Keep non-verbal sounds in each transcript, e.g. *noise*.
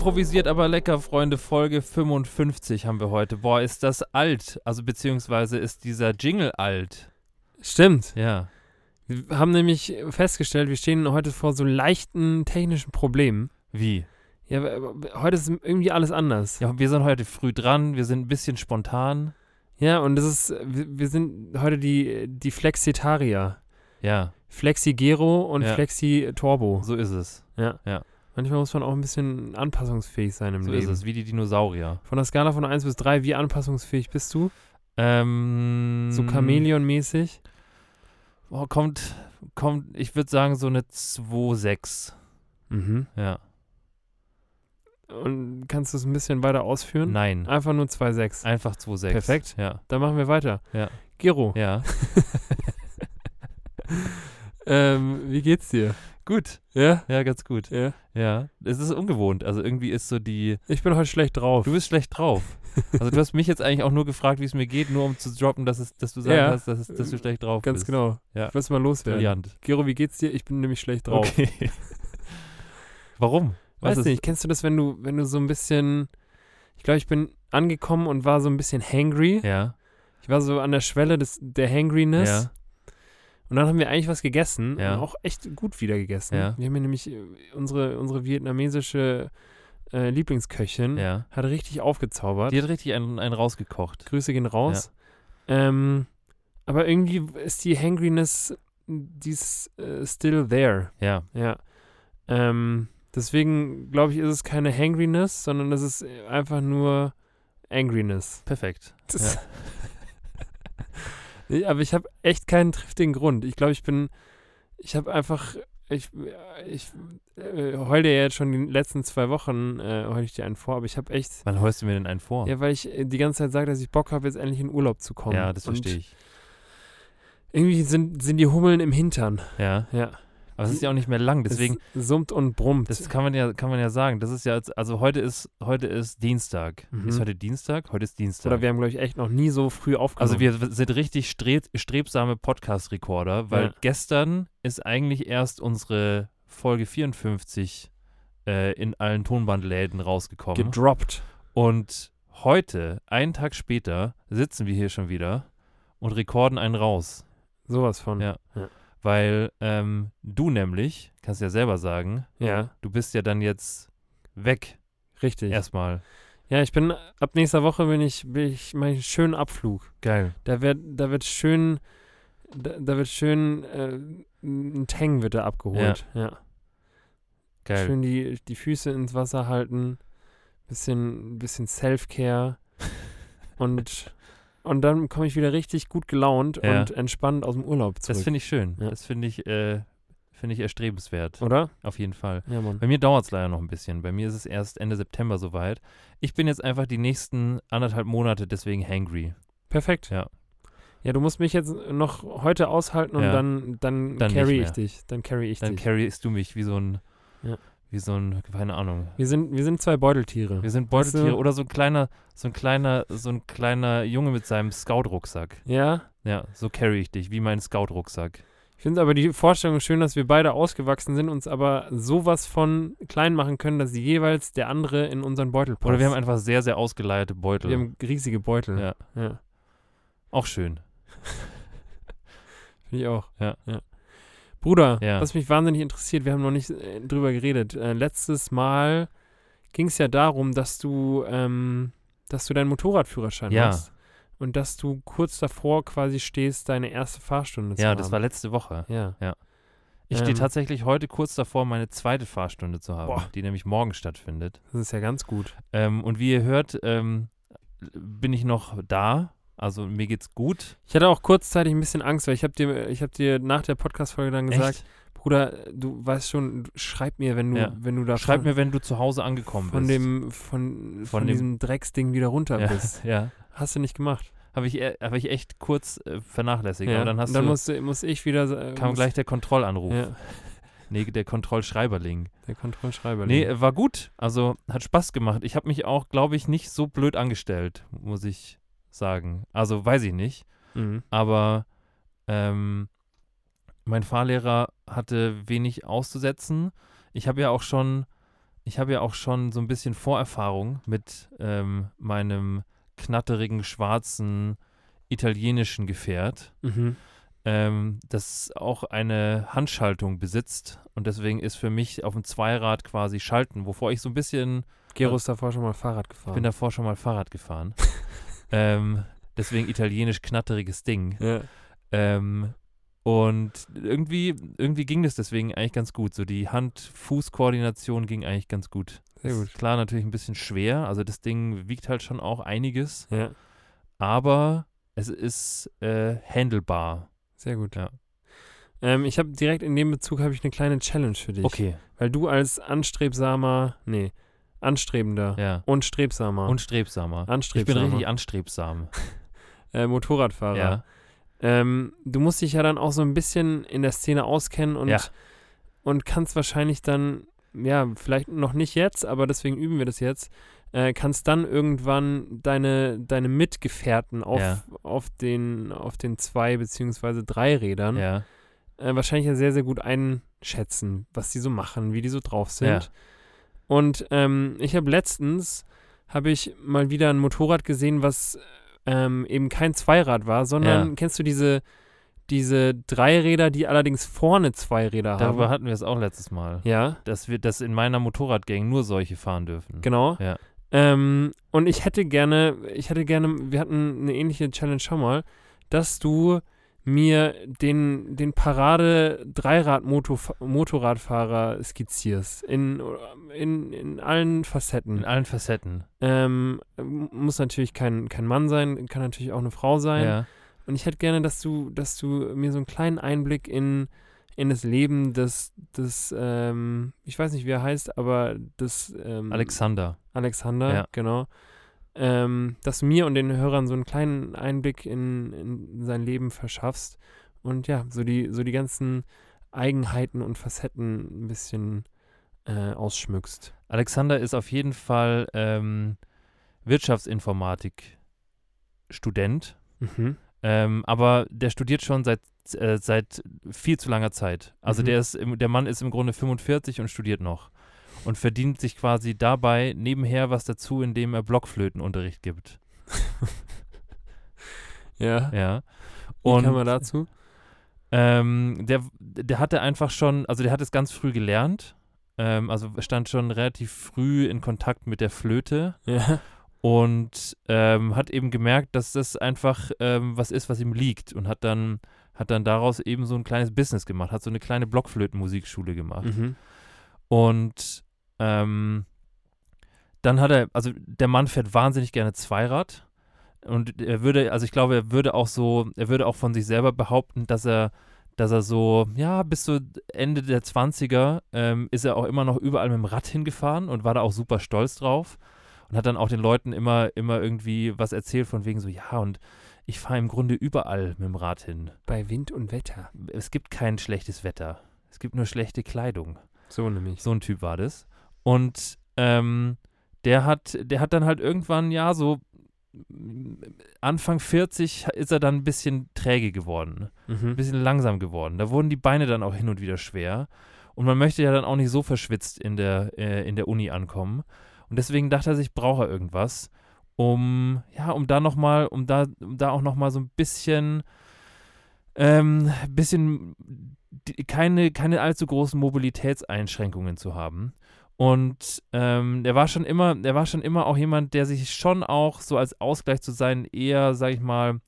Improvisiert aber lecker, Freunde. Folge 55 haben wir heute. Boah, ist das alt. Also beziehungsweise ist dieser Jingle alt. Stimmt. Ja. Wir haben nämlich festgestellt, wir stehen heute vor so leichten technischen Problemen. Wie? Ja, heute ist irgendwie alles anders. Ja, wir sind heute früh dran. Wir sind ein bisschen spontan. Ja, und das ist, wir, wir sind heute die, die Flexitarier. Ja, Flexi Gero und Ja. Flexi Turbo. so ist es. Ja. Ja. Manchmal muss man auch ein bisschen anpassungsfähig sein im So Leben. ist es. Wie die Dinosaurier. Von der Skala von 1 bis 3, wie anpassungsfähig bist du? Ähm, So Chamäleon-mäßig? Boah, kommt, kommt, ich würde sagen, so eine 2,6. Mhm. Ja. Und kannst du es ein bisschen weiter ausführen? Nein. Einfach nur 2,6. Einfach 2,6. Perfekt. Ja. Dann machen wir weiter. Ja. Gero, Ja. *laughs* ähm, wie geht's dir? Gut. Ja? Ja, ganz gut. Ja. Ja. Es ist ungewohnt. Also irgendwie ist so die. Ich bin heute schlecht drauf. Du bist schlecht drauf. *laughs* Also du hast mich jetzt eigentlich auch nur gefragt, wie es mir geht, nur um zu droppen, dass, es, dass du sagen Ja. hast, dass, es, dass du schlecht drauf Ganz bist. genau. Ja. Ich will mal loswerden. Brillant. Gero, wie geht's dir? Ich bin nämlich schlecht drauf. Okay. *laughs* Warum? Was Weiß ist- nicht, kennst du das, wenn du, wenn du so ein bisschen, ich glaube, ich bin angekommen und war so ein bisschen hangry. Ja. Ich war so an der Schwelle des, der Hangriness. Ja. Und dann haben wir eigentlich was gegessen Ja. und auch echt gut wieder gegessen. Ja. Wir haben hier nämlich äh, unsere, unsere vietnamesische äh, Lieblingsköchin Ja. hat richtig aufgezaubert. Die hat richtig einen, einen rausgekocht. Grüße gehen raus. Ähm, aber irgendwie ist die Hangriness, die ist äh, still there. Ja. Ja. Ähm, deswegen glaube ich, ist es keine Hangriness, sondern es ist einfach nur Angriness. Perfekt. Das- Ja. *laughs* Nee, aber ich habe echt keinen triftigen Grund. Ich glaube, ich bin, ich habe einfach, ich, ich äh, heul dir ja jetzt schon die letzten zwei Wochen, äh, heul ich dir einen vor, aber ich habe echt, Wann heust du mir denn einen vor? ja, weil ich äh, die ganze Zeit sage, dass ich Bock habe, jetzt endlich in Urlaub zu kommen. Ja, das verstehe ich. Irgendwie sind, sind die Hummeln im Hintern. Ja. Ja. Aber es ist ja auch nicht mehr lang, deswegen, Es summt und brummt. das kann man ja, kann man ja sagen. Das ist ja, jetzt, also heute ist, heute ist Dienstag. Mhm. Ist heute Dienstag? Heute ist Dienstag. Oder wir haben, glaube ich, echt noch nie so früh aufgenommen. also wir sind richtig stre strebsame Podcast-Recorder, weil Ja. gestern ist eigentlich erst unsere Folge 54 äh, in allen Tonbandläden rausgekommen. gedroppt. Und heute, einen Tag später, sitzen wir hier schon wieder und rekorden einen raus. Sowas von. Ja. Weil ähm, du nämlich, kannst ja selber sagen, Ja, du bist ja dann jetzt weg richtig. erstmal. Ja, ich bin, ab nächster Woche bin ich, bin ich, mach ich einen schönen Abflug. Geil. Da wird, da wird schön, da, da wird schön, äh, ein Tang wird da abgeholt. Ja. Geil. Schön die, die Füße ins Wasser halten, bisschen, bisschen Self-Care *laughs* und, und dann komme ich wieder richtig gut gelaunt Ja. und entspannt aus dem Urlaub zurück. Das finde ich schön. Ja. Das finde ich, äh, finde ich erstrebenswert. Oder? Auf jeden Fall. Ja. Bei mir dauert es leider noch ein bisschen. Bei mir ist es erst Ende September soweit. Ich bin jetzt einfach die nächsten anderthalb Monate deswegen hangry. Perfekt. Ja. Ja, du musst mich jetzt noch heute aushalten und dann, dann, Dann carry ich dich. Dann carry ich Dann dich. carryst du mich wie so ein. Wie so ein, keine Ahnung. wir, sind, wir sind zwei Beuteltiere. Wir sind Weißt du- Beuteltiere oder so ein kleiner, so ein kleiner, so ein kleiner Junge mit seinem Scout-Rucksack. Ja? Ja, so carry ich dich, wie mein Scout-Rucksack. Ich finde aber die Vorstellung schön, dass wir beide ausgewachsen sind, uns aber sowas von klein machen können, dass jeweils der andere in unseren Beutel passt. Oder wir haben einfach sehr, sehr ausgeleierte Beutel. wir haben riesige Beutel. Ja. ja. Auch schön. *laughs* Finde ich auch. Ja. Bruder, Ja. was mich wahnsinnig interessiert, wir haben noch nicht äh, drüber geredet. Äh, letztes Mal ging es ja darum, dass du, ähm, dass du deinen Motorradführerschein Ja. hast. Und dass du kurz davor quasi stehst, deine erste Fahrstunde zu Ja, haben. das war letzte Woche. Ja. Ich stehe Ähm. tatsächlich heute kurz davor, meine zweite Fahrstunde zu haben, Boah. die nämlich morgen stattfindet. Das ist ja ganz gut. Ähm, und wie ihr hört, ähm, bin ich noch da. Also mir geht's gut. Ich hatte auch kurzzeitig ein bisschen Angst, weil ich habe dir, ich habe dir nach der Podcast-Folge dann gesagt, Echt? Bruder, du weißt schon, schreib mir, wenn du, Ja. wenn du da Schreib von, mir, wenn du zu Hause angekommen von bist. dem, von, von, dem- diesem Drecksding wieder runter ja, bist. *laughs* ja. Hast du nicht gemacht. Habe ich, e- hab ich echt kurz äh, vernachlässigt. Ja. Dann hast Und dann du, musste, muss ich wieder. Äh, kam gleich der Kontrollanruf. Ja, *laughs* Nee, der Kontrollschreiberling. der Kontrollschreiber. Nee, äh, war gut. Also hat Spaß gemacht. Ich habe mich auch, glaube ich, nicht so blöd angestellt, muss ich sagen. Also weiß ich nicht. mhm. Aber ähm, Mein Fahrlehrer hatte wenig auszusetzen. Ich habe ja auch schon, ich habe ja auch schon so ein bisschen Vorerfahrung mit ähm, meinem knatterigen, schwarzen, italienischen Gefährt, Mhm. ähm, das auch eine Handschaltung besitzt. Und deswegen ist für mich auf dem Zweirad quasi Schalten, wovor ich so ein bisschen Gero ist davor schon mal Fahrrad gefahren. Ich bin davor schon mal Fahrrad gefahren. *laughs* ähm, deswegen italienisch knatteriges Ding. ja. Ähm, und irgendwie, irgendwie ging das deswegen eigentlich ganz gut. So die Hand-Fuß-Koordination ging eigentlich ganz gut. Sehr gut. Ist Klar, natürlich ein bisschen schwer. Also das Ding wiegt halt schon auch einiges. Ja, Aber es ist äh, handelbar. sehr gut. Ja. Ähm, ich habe direkt in dem Bezug habe ich eine kleine Challenge für dich. Okay, Weil du als anstrebsamer, nee, anstrebender ja. und strebsamer, Und strebsamer. Ich bin anstrebsamer richtig anstrebsam. *laughs* äh, Motorradfahrer. Ja. Ähm, du musst dich ja dann auch so ein bisschen in der Szene auskennen und, Ja. und kannst wahrscheinlich dann, ja, vielleicht noch nicht jetzt, aber deswegen üben wir das jetzt, äh, kannst dann irgendwann deine, deine Mitgefährten auf, Ja. auf, den, auf den zwei beziehungsweise drei Rädern ja. äh, wahrscheinlich ja sehr, sehr gut einschätzen, was die so machen, wie die so drauf sind. Und ähm, ich habe letztens, habe ich mal wieder ein Motorrad gesehen, was ähm, eben kein Zweirad war, sondern Ja. kennst du diese, diese Dreiräder, die allerdings vorne zwei Räder Darüber haben? hatten wir es auch letztes Mal. Ja, Dass wir das in meiner Motorradgang nur solche fahren dürfen. genau. Ja. Ähm, und ich hätte gerne, ich hätte gerne, wir hatten eine ähnliche Challenge schon mal, dass du mir den, den Parade-Dreirad-Motorradfahrer skizzierst. In, in, in allen Facetten. In allen Facetten. Ähm, muss natürlich kein, kein Mann sein, kann natürlich auch eine Frau sein. Ja. Und ich hätte gerne, dass du, dass du mir so einen kleinen Einblick in, in das Leben des, des ähm, ich weiß nicht, wie er heißt, aber des ähm, Alexander. Alexander, Ja. genau. Ähm, dass du mir und den Hörern so einen kleinen Einblick in, in sein Leben verschaffst und ja, so die, so die ganzen Eigenheiten und Facetten ein bisschen äh, ausschmückst. Alexander ist auf jeden Fall ähm, Wirtschaftsinformatik-Student. Mhm. Ähm, aber der studiert schon seit, äh, seit viel zu langer Zeit. Also Mhm. der, ist der Mann ist im Grunde 45 und studiert noch. Und verdient sich quasi dabei nebenher was dazu, indem er Blockflötenunterricht gibt. *laughs* Ja. Ja. Wie Und kam man dazu? Ähm, der, der hatte einfach schon, also der hat es ganz früh gelernt. Ähm, also stand schon relativ früh in Kontakt mit der Flöte Ja. und ähm, hat eben gemerkt, dass das einfach ähm, was ist, was ihm liegt und hat dann, hat dann daraus eben so ein kleines Business gemacht, hat so eine kleine Blockflötenmusikschule gemacht. Mhm. Und ähm, dann hat er, also der Mann fährt wahnsinnig gerne Zweirad. Und er würde, also ich glaube, er würde auch so, er würde auch von sich selber behaupten, dass er, dass er so, ja, bis so Ende der 20er ähm, ist er auch immer noch überall mit dem Rad hingefahren und war da auch super stolz drauf. Und hat dann auch den Leuten immer, immer irgendwie was erzählt von wegen so, ja, und ich fahre im Grunde überall mit dem Rad hin. Bei Wind und Wetter. Es gibt kein schlechtes Wetter. Es gibt nur schlechte Kleidung. So nämlich. So ein Typ war das. Und ähm, der hat, der hat dann halt irgendwann, ja, so Anfang 40 ist er dann ein bisschen träge geworden, ein Mhm. bisschen langsam geworden. Da wurden die Beine dann auch hin und wieder schwer. Und man möchte ja dann auch nicht so verschwitzt in der, äh, in der Uni ankommen. Und deswegen dachte er sich, braucht er irgendwas, um, ja, um da nochmal, um da, um da auch nochmal so ein bisschen, ähm, bisschen die, keine, keine allzu großen Mobilitätseinschränkungen zu haben. Und ähm, er war schon immer, er war schon immer auch jemand, der sich schon auch so als Ausgleich zu seinen eher, sag ich mal,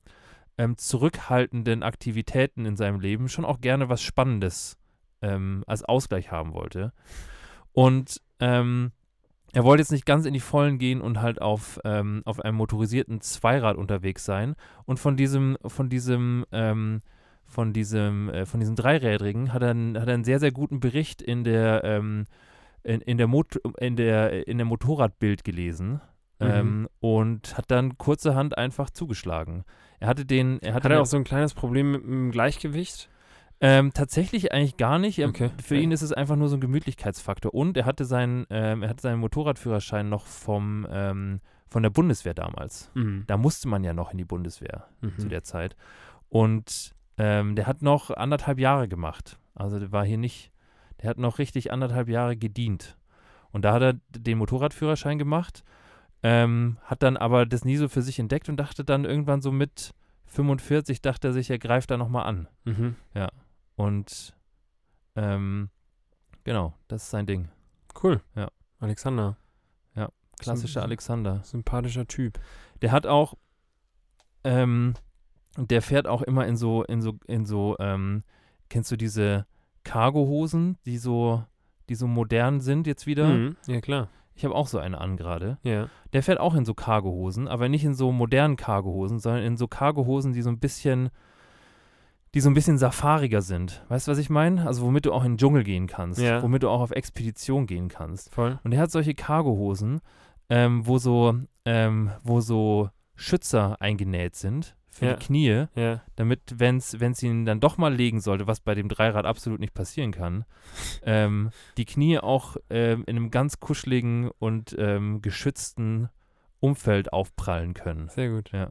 ähm, zurückhaltenden Aktivitäten in seinem Leben schon auch gerne was Spannendes ähm, als Ausgleich haben wollte. Und ähm, er wollte jetzt nicht ganz in die Vollen gehen und halt auf, ähm, auf einem motorisierten Zweirad unterwegs sein. Und von diesem, von diesem, ähm, von diesem, äh, von diesem Dreirädrigen hat er, einen, hat er einen sehr, sehr guten Bericht in der, ähm, in, in, der Mot in der, in der Motorradbild gelesen. Mhm. Ähm, und hat dann kurzerhand einfach zugeschlagen. Er hatte den, er hatte Hat er auch so ein kleines Problem mit dem Gleichgewicht? ähm, tatsächlich eigentlich gar nicht. Er, Okay. Für ihn ist es einfach nur so ein Gemütlichkeitsfaktor. Und er hatte seinen, ähm, er hatte seinen Motorradführerschein noch vom, ähm, von der Bundeswehr damals. Mhm. Da musste man ja noch in die Bundeswehr zu Mhm. der Zeit. Und ähm, der hat noch anderthalb Jahre gemacht. Also der war hier nicht, der hat noch richtig anderthalb Jahre gedient. Und da hat er den Motorradführerschein gemacht, ähm, hat dann aber das nie so für sich entdeckt und dachte dann irgendwann so mit 45, dachte er sich, er greift da nochmal an. Mhm. Und ähm, genau, das ist sein Ding. Cool. Ja. Alexander. Klassischer Sym- Alexander. Sympathischer Typ. Der hat auch, ähm, der fährt auch immer in so, in so, in so, ähm, kennst du diese Cargohosen, die so, die so modern sind jetzt wieder? Mhm. Ja, klar. Ich habe auch so eine an gerade. Ja. Der fährt auch in so Cargohosen, aber nicht in so modernen Cargohosen, sondern in so Cargohosen, die so ein bisschen, die so ein bisschen safariger sind. Weißt du, was ich meine? Also womit du auch in den Dschungel gehen kannst, Ja. womit du auch auf Expedition gehen kannst. Voll. Und er hat solche Cargohosen, ähm, wo so, ähm, wo so Schützer eingenäht sind für Ja. die Knie, Ja. damit, wenn es ihn dann doch mal legen sollte, was bei dem Dreirad absolut nicht passieren kann, *laughs* ähm, die Knie auch ähm, in einem ganz kuscheligen und ähm, geschützten Umfeld aufprallen können. Sehr gut. Ja.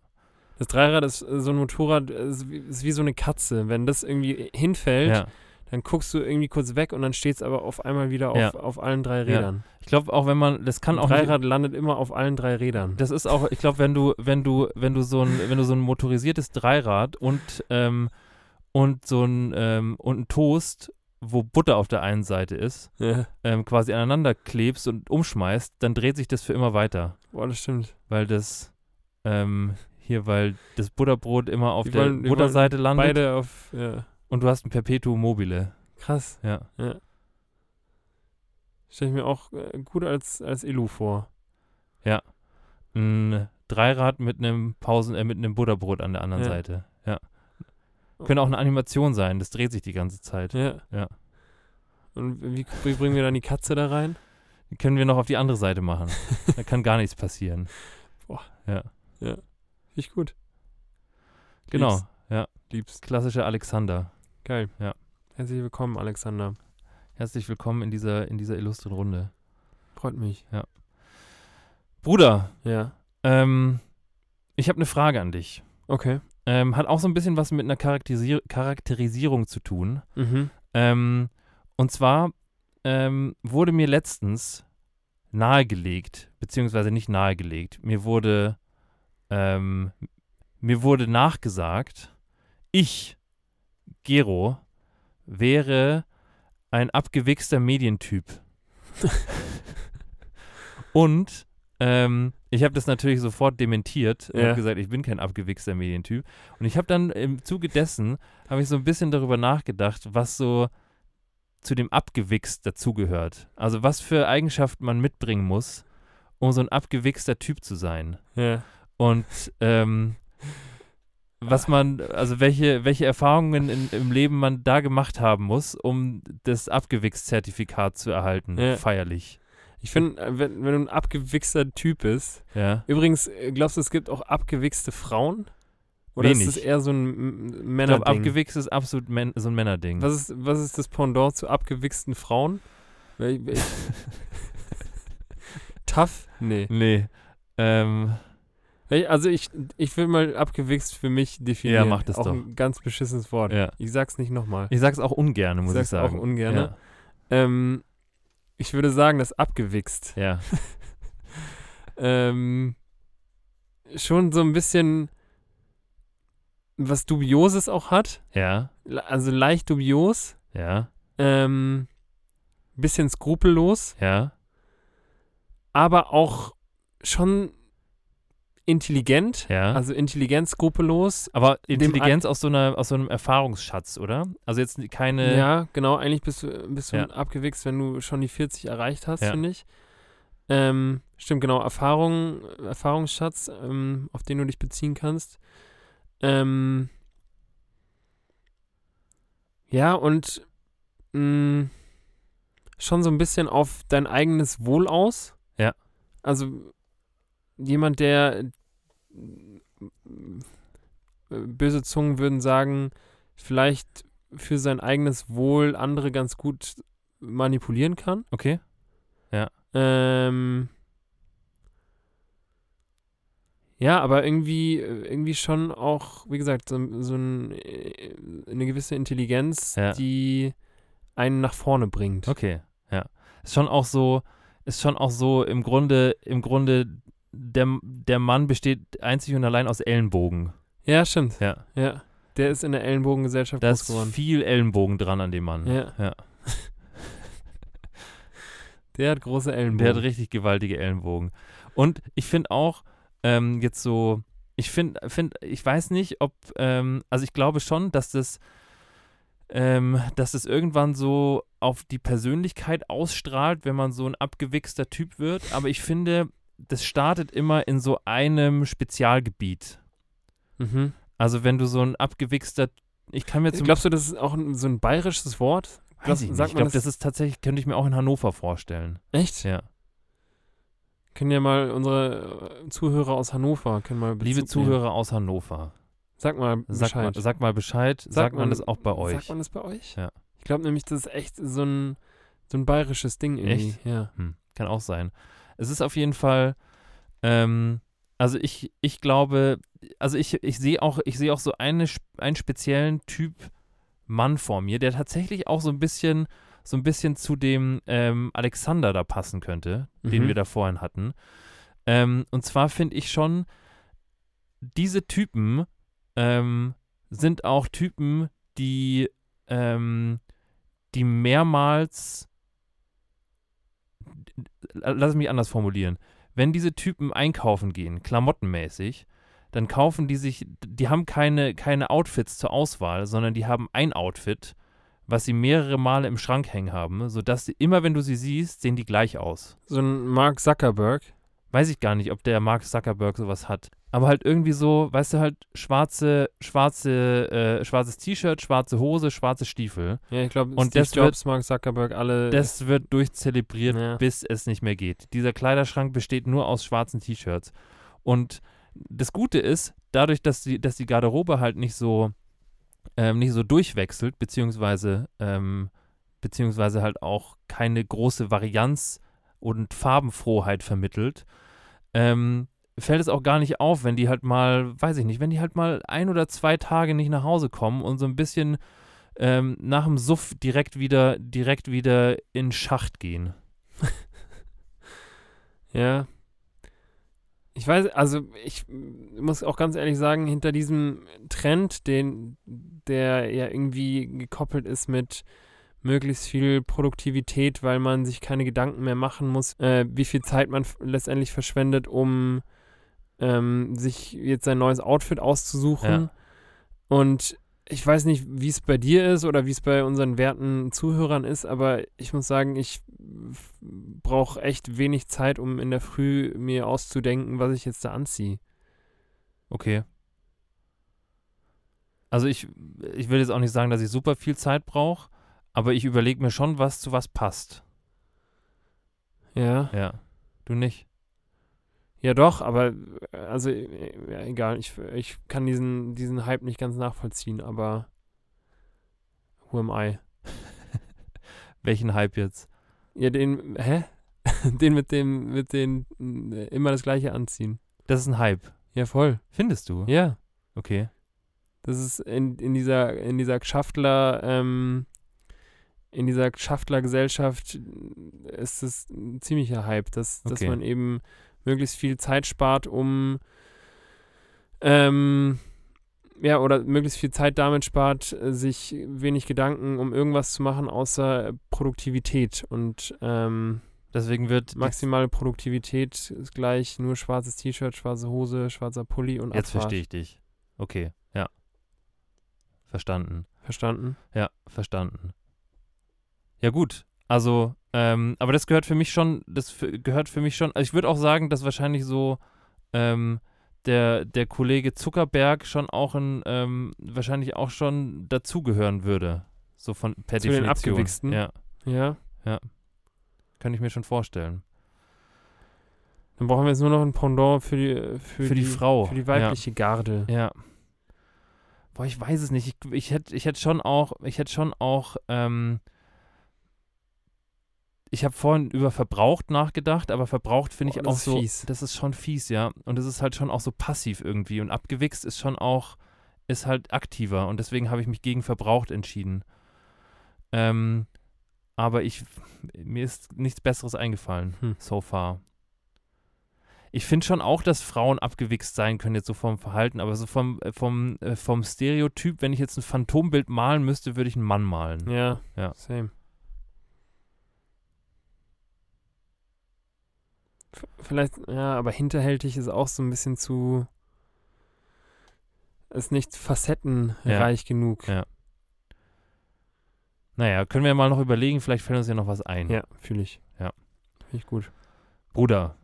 Das Dreirad ist äh, so ein Motorrad, äh, ist wie, ist wie so eine Katze. Wenn das irgendwie hinfällt, Ja. Dann guckst du irgendwie kurz weg und dann steht es aber auf einmal wieder auf, Ja. auf allen drei Ja. Rädern. Ich glaube auch, wenn man, das kann Ein auch Dreirad landet immer auf allen drei Rädern. Das ist auch, ich glaube, wenn du, wenn du, wenn du so ein, wenn du so ein motorisiertes Dreirad und, ähm, und so ein, ähm, und ein Toast, wo Butter auf der einen Seite ist, Ja. ähm, quasi aneinander klebst und umschmeißt, dann dreht sich das für immer weiter. Boah, das stimmt. Weil das, ähm, hier, weil das Butterbrot immer auf Die der wollen- Butterseite landet Beide auf, ja. Und du hast ein Perpetuum mobile. Krass. Ja. Stelle ich mir auch äh, gut als, als Elu vor. Ein Dreirad mit einem Pausen, äh, mit einem Butterbrot an der anderen Ja. Seite. Ja. Könnte auch eine Animation sein, das dreht sich die ganze Zeit. Ja. Ja. Und wie, wie bringen wir dann die Katze da rein? Die können wir noch auf die andere Seite machen. *laughs* da kann gar nichts passieren. Finde ich gut. Genau. Lieb's. Ja. Liebst. Klassischer Alexander. Geil. Ja. Herzlich willkommen, Alexander. Herzlich willkommen in dieser, in dieser illustren Runde. Freut mich. Bruder, Ja. ähm, ich habe eine Frage an dich. Okay. Ähm, hat auch so ein bisschen was mit einer Charakterisier Charakterisierung zu tun. Mhm. Ähm, und zwar ähm, wurde mir letztens nahegelegt, beziehungsweise nicht nahegelegt, mir wurde, ähm, mir wurde nachgesagt, ich, Gero, wäre ein abgewichster Medientyp. *laughs* Und ähm, ich habe das natürlich sofort dementiert und Ja. habe gesagt, ich bin kein abgewichster Medientyp. Und ich habe dann im Zuge dessen, habe ich so ein bisschen darüber nachgedacht, was so zu dem abgewichst dazugehört. Also was für Eigenschaften man mitbringen muss, um so ein abgewichster Typ zu sein. Ja. Und ähm, *laughs* was man, also welche, welche Erfahrungen in, im Leben man da gemacht haben muss, um das Abgewichst-Zertifikat zu erhalten, Ja. feierlich. Ich finde, äh, wenn, wenn du ein abgewichster Typ bist. Ja. Übrigens, äh, glaubst du, es gibt auch abgewichste Frauen? Oder ist Wenig. das eher so ein M- Ich glaube, Männerding? abgewichst ist absolut Män so ein Männerding. was, ist, was ist das Pendant zu abgewichsten Frauen? *laughs* Tough? Nee. Nee. Ähm, Also ich, ich will mal abgewichst für mich definieren. Ja, mach das auch doch. ein ganz beschissenes Wort. ja. Ich sag's nicht nochmal. Ich sag's auch ungern, muss ich sag's auch sagen. ungerne. Ähm, ich würde sagen, das abgewichst. Ja. ja. *laughs* Ähm, schon so ein bisschen was Dubioses auch hat. Ja. Also leicht dubios. Ja. Ähm, bisschen skrupellos. Ja. aber auch schon intelligent. Ja. Also intelligent, skrupellos. Aber Intelligenz aus so, einer, aus so einem Erfahrungsschatz, oder? Also jetzt keine. ja, genau. Eigentlich bist du, bist du Ja. abgewichst, wenn du schon die 40 erreicht hast, Ja. finde ich. Ähm, stimmt, genau. Erfahrung, Erfahrungsschatz, ähm, auf den du dich beziehen kannst. Ähm, ja, und mh, schon so ein bisschen auf dein eigenes Wohl aus. Ja. Also jemand, der äh, böse Zungen würden sagen, vielleicht für sein eigenes Wohl andere ganz gut manipulieren kann. Okay. Ähm, Ja, aber irgendwie, irgendwie schon auch, wie gesagt, so, so ein, äh, eine gewisse Intelligenz, Ja. die einen nach vorne bringt. Okay, ja. Ist schon auch so, ist schon auch so im Grunde, im Grunde, der, der Mann besteht einzig und allein aus Ellenbogen. Ja, stimmt. Ja. Ja. Der ist in der Ellenbogengesellschaft Da groß ist geworden. viel Ellenbogen dran an dem Mann. Ja. Ja. *laughs* Der hat große Der Ellenbogen. hat richtig gewaltige Ellenbogen. Und ich finde auch, ähm, jetzt so, ich finde, find, ich weiß nicht, ob, ähm, also ich glaube schon, dass das, ähm, dass das irgendwann so auf die Persönlichkeit ausstrahlt, wenn man so ein abgewichster Typ wird. Aber ich finde, das startet immer in so einem Spezialgebiet. mhm. Also wenn du so ein abgewichster, ich kann mir zum Glaubst du, das ist auch ein, so ein bayerisches Wort? weiß ich nicht. ich man glaube, das ist tatsächlich, könnte ich mir auch in Hannover vorstellen. Echt? Ja. Können ja mal unsere äh, Zuhörer aus Hannover können mal Liebe Bezug nehmen. Zuhörer aus Hannover, Sag mal sag mal, Bescheid. sag mal Bescheid. Sagt, man, das auch bei euch? Sagt man das bei euch? Ja. Ich glaube nämlich, das ist echt so ein, so ein bayerisches Ding irgendwie. Echt? Ja. Hm, kann auch sein. Es ist auf jeden Fall, ähm, also ich, ich glaube, also ich, ich sehe auch, ich sehe auch so eine, einen speziellen Typ Mann vor mir, der tatsächlich auch so ein bisschen, so ein bisschen zu dem ähm, Alexander da passen könnte, den Mhm. wir da vorhin hatten. Ähm, und zwar finde ich schon, diese Typen ähm, sind auch Typen, die, ähm, die mehrmals lass es mich anders formulieren. Wenn diese Typen einkaufen gehen, klamottenmäßig, dann kaufen die sich, die haben keine, keine Outfits zur Auswahl, sondern die haben ein Outfit, was sie mehrere Male im Schrank hängen haben, sodass sie immer, wenn du sie siehst, sehen die gleich aus. So ein Mark Zuckerberg. Weiß ich gar nicht, ob der Mark Zuckerberg sowas hat. Aber halt irgendwie so, weißt du, halt schwarze, schwarze, äh, schwarzes T-Shirt, schwarze Hose, schwarze Stiefel. Ja, ich glaube, Und Steve das wird- Jobs, Mark Zuckerberg, alle. Das wird durchzelebriert, Ja. bis es nicht mehr geht. Dieser Kleiderschrank besteht nur aus schwarzen T-Shirts. Und das Gute ist, dadurch, dass die, dass die Garderobe halt nicht so, ähm, nicht so durchwechselt, beziehungsweise, ähm, beziehungsweise halt auch keine große Varianz und Farbenfrohheit vermittelt, ähm, fällt es auch gar nicht auf, wenn die halt mal, weiß ich nicht, wenn die halt mal ein oder zwei Tage nicht nach Hause kommen und so ein bisschen ähm, nach dem Suff direkt wieder, direkt wieder in Schacht gehen. *laughs* Ja. Ich weiß, also ich muss auch ganz ehrlich sagen, hinter diesem Trend, den, der ja irgendwie gekoppelt ist mit möglichst viel Produktivität, weil man sich keine Gedanken mehr machen muss, äh, wie viel Zeit man letztendlich verschwendet, um ähm, sich jetzt ein neues Outfit auszusuchen. Ja. Und ich weiß nicht, wie es bei dir ist oder wie es bei unseren werten Zuhörern ist, aber ich muss sagen, ich brauche echt wenig Zeit, um in der Früh mir auszudenken, was ich jetzt da anziehe. Okay. Also ich, ich will jetzt auch nicht sagen, dass ich super viel Zeit brauche, aber ich überlege mir schon, was zu was passt. Ja. Ja. Du nicht? Ja, doch, aber äh, also äh, ja, egal, ich, ich kann diesen, diesen Hype nicht ganz nachvollziehen, aber who am I? *laughs* Welchen Hype jetzt? Ja, den, hä? *laughs* den mit dem, mit den äh, immer das gleiche anziehen. Das ist ein Hype. Ja, voll. Findest du? Ja. Okay. Das ist in, in dieser, in dieser Geschaftler, ähm, in dieser Geschaftler-Gesellschaft ist es ein ziemlicher Hype, dass, dass Okay. man eben möglichst viel Zeit spart, um ähm, ja, oder möglichst viel Zeit damit spart, äh, sich wenig Gedanken um irgendwas zu machen, außer Produktivität. Und ähm, Deswegen wird maximale Produktivität ist gleich nur schwarzes T-Shirt, schwarze Hose, schwarzer Pulli und Jetzt Abfahrt. verstehe ich dich. Okay, ja. Verstanden. Verstanden? Ja, verstanden. Ja, gut. Also, ähm, aber das gehört für mich schon, das für, gehört für mich schon, also ich würde auch sagen, dass wahrscheinlich so ähm, der, der Kollege Zuckerberg schon auch ein, ähm, wahrscheinlich auch schon dazugehören würde. So von per Zu den Definition. Abgewichsten? Ja, Ja. kann ich mir schon vorstellen. Dann brauchen wir jetzt nur noch ein Pendant für die, für, Für die Frau, Für die ja. weibliche Garde. Ja. Boah, ich weiß es nicht. Ich, ich hätte ich hätt schon auch, ich hätte schon auch, ähm, ich habe vorhin über verbraucht nachgedacht, aber verbraucht finde Oh, ich das auch so, fies. das ist schon fies, ja. Und das ist halt schon auch so passiv irgendwie. Und abgewichst ist schon auch, ist halt aktiver. Und deswegen habe ich mich gegen verbraucht entschieden. Ähm, aber ich, mir ist nichts Besseres eingefallen, Hm. so far. Ich finde schon auch, dass Frauen abgewichst sein können, jetzt so vom Verhalten, aber so vom, äh, vom, äh, vom Stereotyp, wenn ich jetzt ein Phantombild malen müsste, würde ich einen Mann malen. Ja, Ja. same. Vielleicht, ja, aber hinterhältig ist auch so ein bisschen zu. Ist nicht facettenreich genug. Ja. Naja, können wir mal noch überlegen, vielleicht fällt uns ja noch was ein. Ja, fühle ich. Ja. Finde ich gut. Bruder,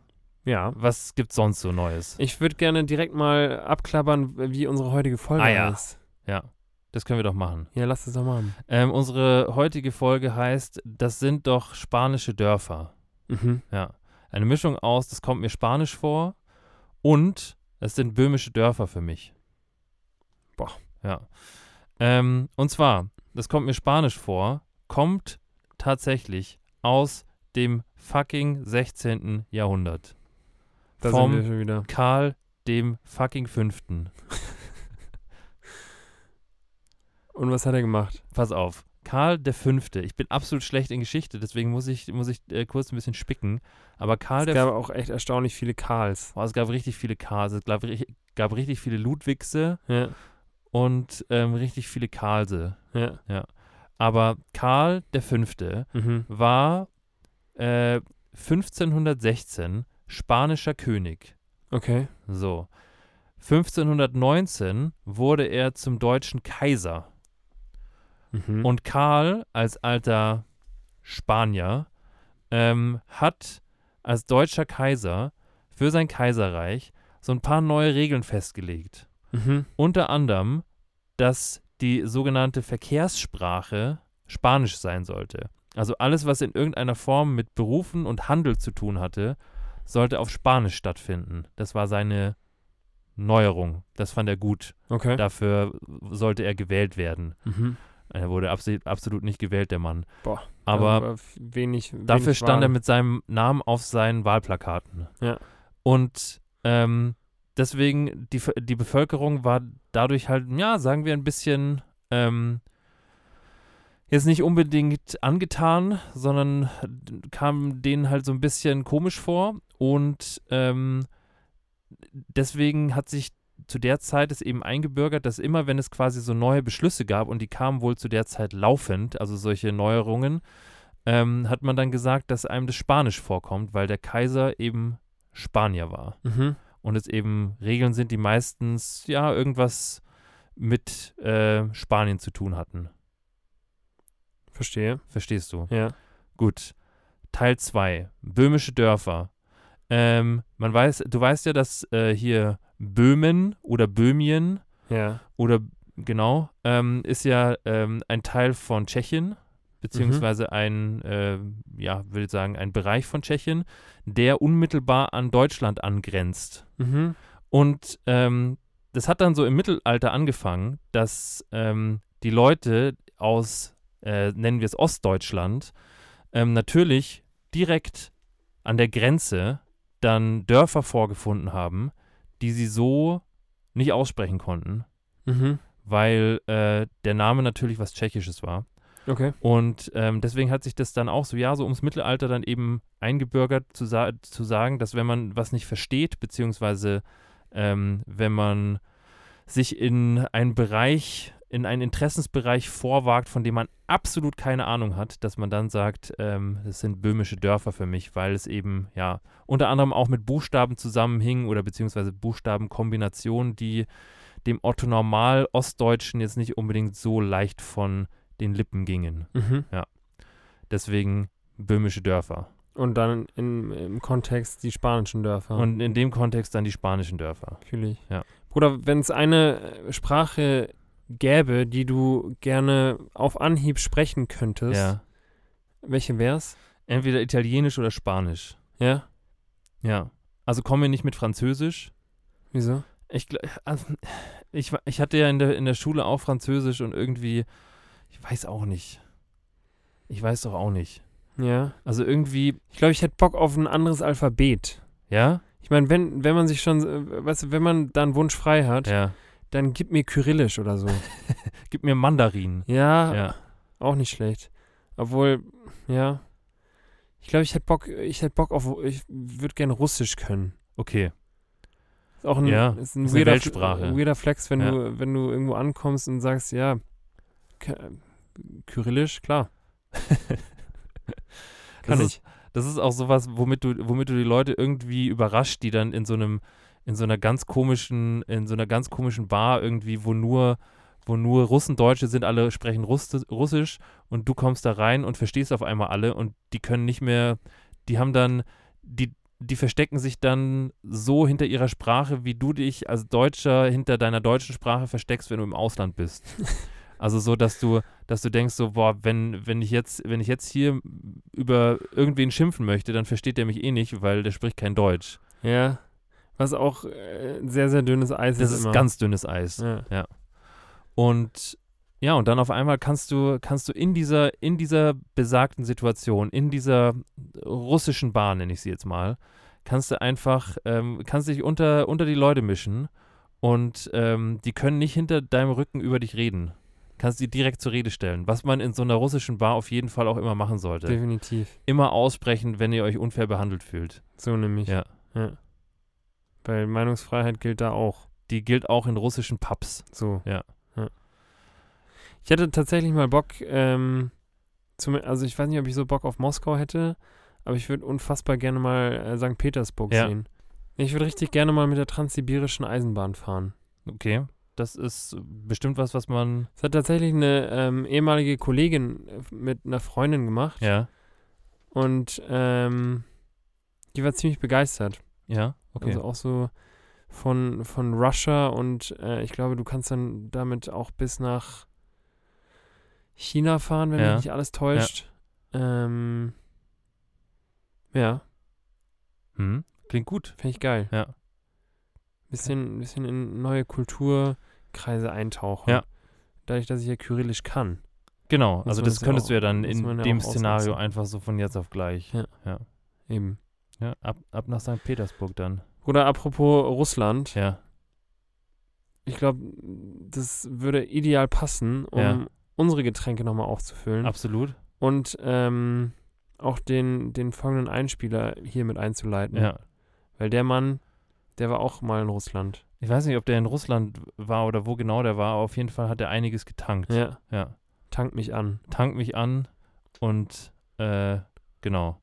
Ja. was gibt's sonst so Neues? Ich würde gerne direkt mal abklappern, wie unsere heutige Folge Ah, ja. heißt. Ja, das können wir doch machen. Ja, lass es doch machen. Ähm, unsere heutige Folge heißt, das sind doch spanische Dörfer. Mhm. Ja. Eine Mischung aus, das kommt mir spanisch vor und es sind böhmische Dörfer für mich. Boah. Ja. Ähm, und zwar, das kommt mir spanisch vor, kommt tatsächlich aus dem fucking 16. Jahrhundert. Da Vom sind wir schon wieder. Karl dem fucking Fünften. *laughs* Und was hat er gemacht? Pass auf. Karl der Fünfte. Ich bin absolut schlecht in Geschichte, deswegen muss ich, muss ich äh, kurz ein bisschen spicken. Aber Karl Es der gab auch echt erstaunlich viele Karls. Boah, es gab richtig viele Karls. Es gab, gab richtig viele Ludwigse Ja, und ähm, richtig viele Karlse. ja. Aber Karl der Fünfte Mhm. war äh, 1516 spanischer König. Okay. So. 1519 wurde er zum deutschen Kaiser. Mhm. Und Karl als alter Spanier ähm, hat als deutscher Kaiser für sein Kaiserreich so ein paar neue Regeln festgelegt. mhm. Unter anderem, dass die sogenannte Verkehrssprache Spanisch sein sollte. Also alles, was in irgendeiner Form mit Berufen und Handel zu tun hatte, sollte auf Spanisch stattfinden. Das war seine Neuerung. Das fand er gut. Okay. Dafür sollte er gewählt werden. Mhm. Er wurde absolut nicht gewählt, der Mann. Boah. Aber f- wenig. dafür wenig stand er mit seinem Namen auf seinen Wahlplakaten. Ja. Und ähm, deswegen, die, die Bevölkerung war dadurch halt, ja, sagen wir ein bisschen, ähm, jetzt nicht unbedingt angetan, sondern kam denen halt so ein bisschen komisch vor. Und ähm, deswegen hat sich zu der Zeit es eben eingebürgert, dass immer, wenn es quasi so neue Beschlüsse gab, und die kamen wohl zu der Zeit laufend, also solche Neuerungen, ähm, hat man dann gesagt, dass einem das Spanisch vorkommt, weil der Kaiser eben Spanier war. Mhm. Und es eben Regeln sind, die meistens ja irgendwas mit äh, Spanien zu tun hatten. Verstehe. Verstehst du? Ja. Gut. Teil 2. Böhmische Dörfer. Ähm, man weiß, du weißt ja, dass äh, hier Böhmen oder Böhmien Ja. oder genau, ähm, ist ja ähm, ein Teil von Tschechien, beziehungsweise ein, äh, ja, würde ich sagen, ein Bereich von Tschechien, der unmittelbar an Deutschland angrenzt. Mhm. Und ähm, das hat dann so im Mittelalter angefangen, dass ähm, die Leute aus, äh, nennen wir es Ostdeutschland, ähm, natürlich direkt an der Grenze dann Dörfer vorgefunden haben, die sie so nicht aussprechen konnten, Mhm. weil äh, der Name natürlich was Tschechisches war. Okay. Und ähm, deswegen hat sich das dann auch so, ja, so ums Mittelalter dann eben eingebürgert, zu, sa zu sagen, dass wenn man was nicht versteht, beziehungsweise ähm, wenn man sich in einen Bereich, in einen Interessensbereich vorwagt, von dem man absolut keine Ahnung hat, dass man dann sagt, ähm, das sind böhmische Dörfer für mich, weil es eben, ja, unter anderem auch mit Buchstaben zusammenhing oder beziehungsweise Buchstabenkombinationen, die dem Otto Normal Ostdeutschen jetzt nicht unbedingt so leicht von den Lippen gingen. Mhm. Deswegen böhmische Dörfer. Und dann in, im Kontext die spanischen Dörfer. Und in dem Kontext dann die spanischen Dörfer. Natürlich. Ja. Bruder, wenn es eine Sprache gäbe, die du gerne auf Anhieb sprechen könntest, Ja. welche wär's? Entweder Italienisch oder Spanisch. Ja? Ja. Also kommen wir nicht mit Französisch. Wieso? Ich, also, ich, ich hatte ja in der, in der Schule auch Französisch und irgendwie, ich weiß auch nicht. Ich weiß doch auch nicht. Ja. Also irgendwie, Ich glaube, ich hätte Bock auf ein anderes Alphabet. ja? Ich meine, wenn, wenn man sich schon, äh, weißt du, wenn man da einen Wunsch frei hat, Ja. Dann gib mir Kyrillisch oder so. *laughs* Gib mir Mandarin. Ja, Ja. auch nicht schlecht. Obwohl, ja. Ich glaube, ich hätte Bock, ich hätte Bock auf, ich würde gerne Russisch können. Okay. Ist auch ein, Ja, ist ein ist eine weirder, Weltsprache. weirder Flex, wenn Ja. du, wenn du irgendwo ankommst und sagst, ja, Kyrillisch, klar. *laughs* Kann das ich. Ist, das ist auch sowas, womit du, womit du die Leute irgendwie überrascht, die dann in so einem, in so einer ganz komischen, in so einer ganz komischen Bar irgendwie, wo nur, wo nur Russen, Deutsche sind, alle sprechen Russ Russisch und du kommst da rein und verstehst auf einmal alle und die können nicht mehr, die haben dann, die, die verstecken sich dann so hinter ihrer Sprache, wie du dich als Deutscher hinter deiner deutschen Sprache versteckst, wenn du im Ausland bist. *laughs* Also so, dass du, dass du denkst, so, boah, wenn, wenn ich jetzt, wenn ich jetzt hier über irgendwen schimpfen möchte, dann versteht der mich eh nicht, weil der spricht kein Deutsch. Ja. Was auch äh, sehr, sehr dünnes Eis Das ist. ist immer. ganz dünnes Eis. Ja. Und ja, und dann auf einmal kannst du, kannst du in dieser, in dieser besagten Situation, in dieser russischen Bar, nenne ich sie jetzt mal, kannst du einfach, ähm, kannst dich unter, unter die Leute mischen und ähm, die können nicht hinter deinem Rücken über dich reden. Kannst die direkt zur Rede stellen, was man in so einer russischen Bar auf jeden Fall auch immer machen sollte. Definitiv. Immer aussprechen, wenn ihr euch unfair behandelt fühlt. So nämlich. Ja. ja. Weil Meinungsfreiheit gilt da auch. Die gilt auch in russischen Pubs. So. Ja. ja. Ich hätte tatsächlich mal Bock, ähm, zum, also ich weiß nicht, ob ich so Bock auf Moskau hätte, aber ich würde unfassbar gerne mal äh, St. Petersburg Ja. sehen. Ich würde richtig gerne mal mit der transsibirischen Eisenbahn fahren. Okay. Das ist bestimmt was, was man. Das hat tatsächlich eine ähm, ehemalige Kollegin äh, mit einer Freundin gemacht Ja. und ähm, die war ziemlich begeistert. Ja. Okay. Also auch so von, von Russia und äh, ich glaube, du kannst dann damit auch bis nach China fahren, wenn Ja. mich nicht alles täuscht. Ähm, ja, hm. Klingt gut. finde ich geil. Ja. Bisschen, bisschen in neue Kulturkreise eintauchen. Ja. Dadurch, dass ich ja Kyrillisch kann. Genau, also das das ja könntest auch- du ja dann in ja dem Szenario einfach so von jetzt auf gleich. Ja. Eben. Ja, ab, ab nach St. Petersburg dann. Oder apropos Russland. Ja, Ich glaube, das würde ideal passen, um Ja. unsere Getränke nochmal aufzufüllen. absolut. und ähm, auch den, den folgenden Einspieler hier mit einzuleiten. Ja. Weil der Mann, der war auch mal in Russland. Ich weiß nicht, ob der in Russland war oder wo genau der war, aber auf jeden Fall hat er einiges getankt. Ja. Ja. Tank mich an. Tank mich an und äh, genau.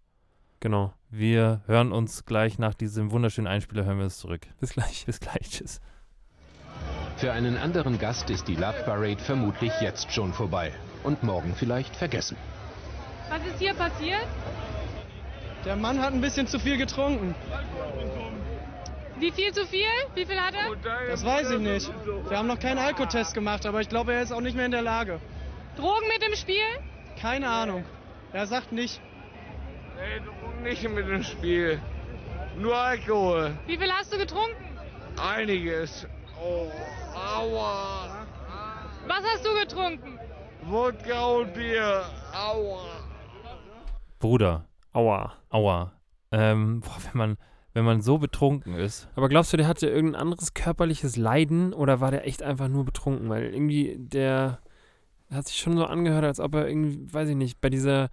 Genau. Wir hören uns gleich nach diesem wunderschönen Einspieler, hören wir uns zurück. Bis gleich. Bis gleich, tschüss. Für einen anderen Gast ist die Love Parade vermutlich jetzt schon vorbei und morgen vielleicht vergessen. Was ist hier passiert? Der Mann hat ein bisschen zu viel getrunken. Wie viel zu viel? Wie viel hat er? Das weiß ich nicht. Wir haben noch keinen Alkotest gemacht, aber ich glaube, er ist auch nicht mehr in der Lage. Drogen mit im Spiel? Keine Ahnung. Er sagt nicht. Nee, nicht mit dem Spiel. Nur Alkohol. Wie viel hast du getrunken? Einiges. Oh, aua. Was hast du getrunken? Wodka und Bier. Aua. Bruder, Aua. aua. Ähm, boah, wenn man, wenn man so betrunken ist, Aber glaubst du, der hatte irgendein anderes körperliches Leiden oder war der echt einfach nur betrunken? Weil irgendwie der hat sich schon so angehört, als ob er irgendwie, weiß ich nicht, bei dieser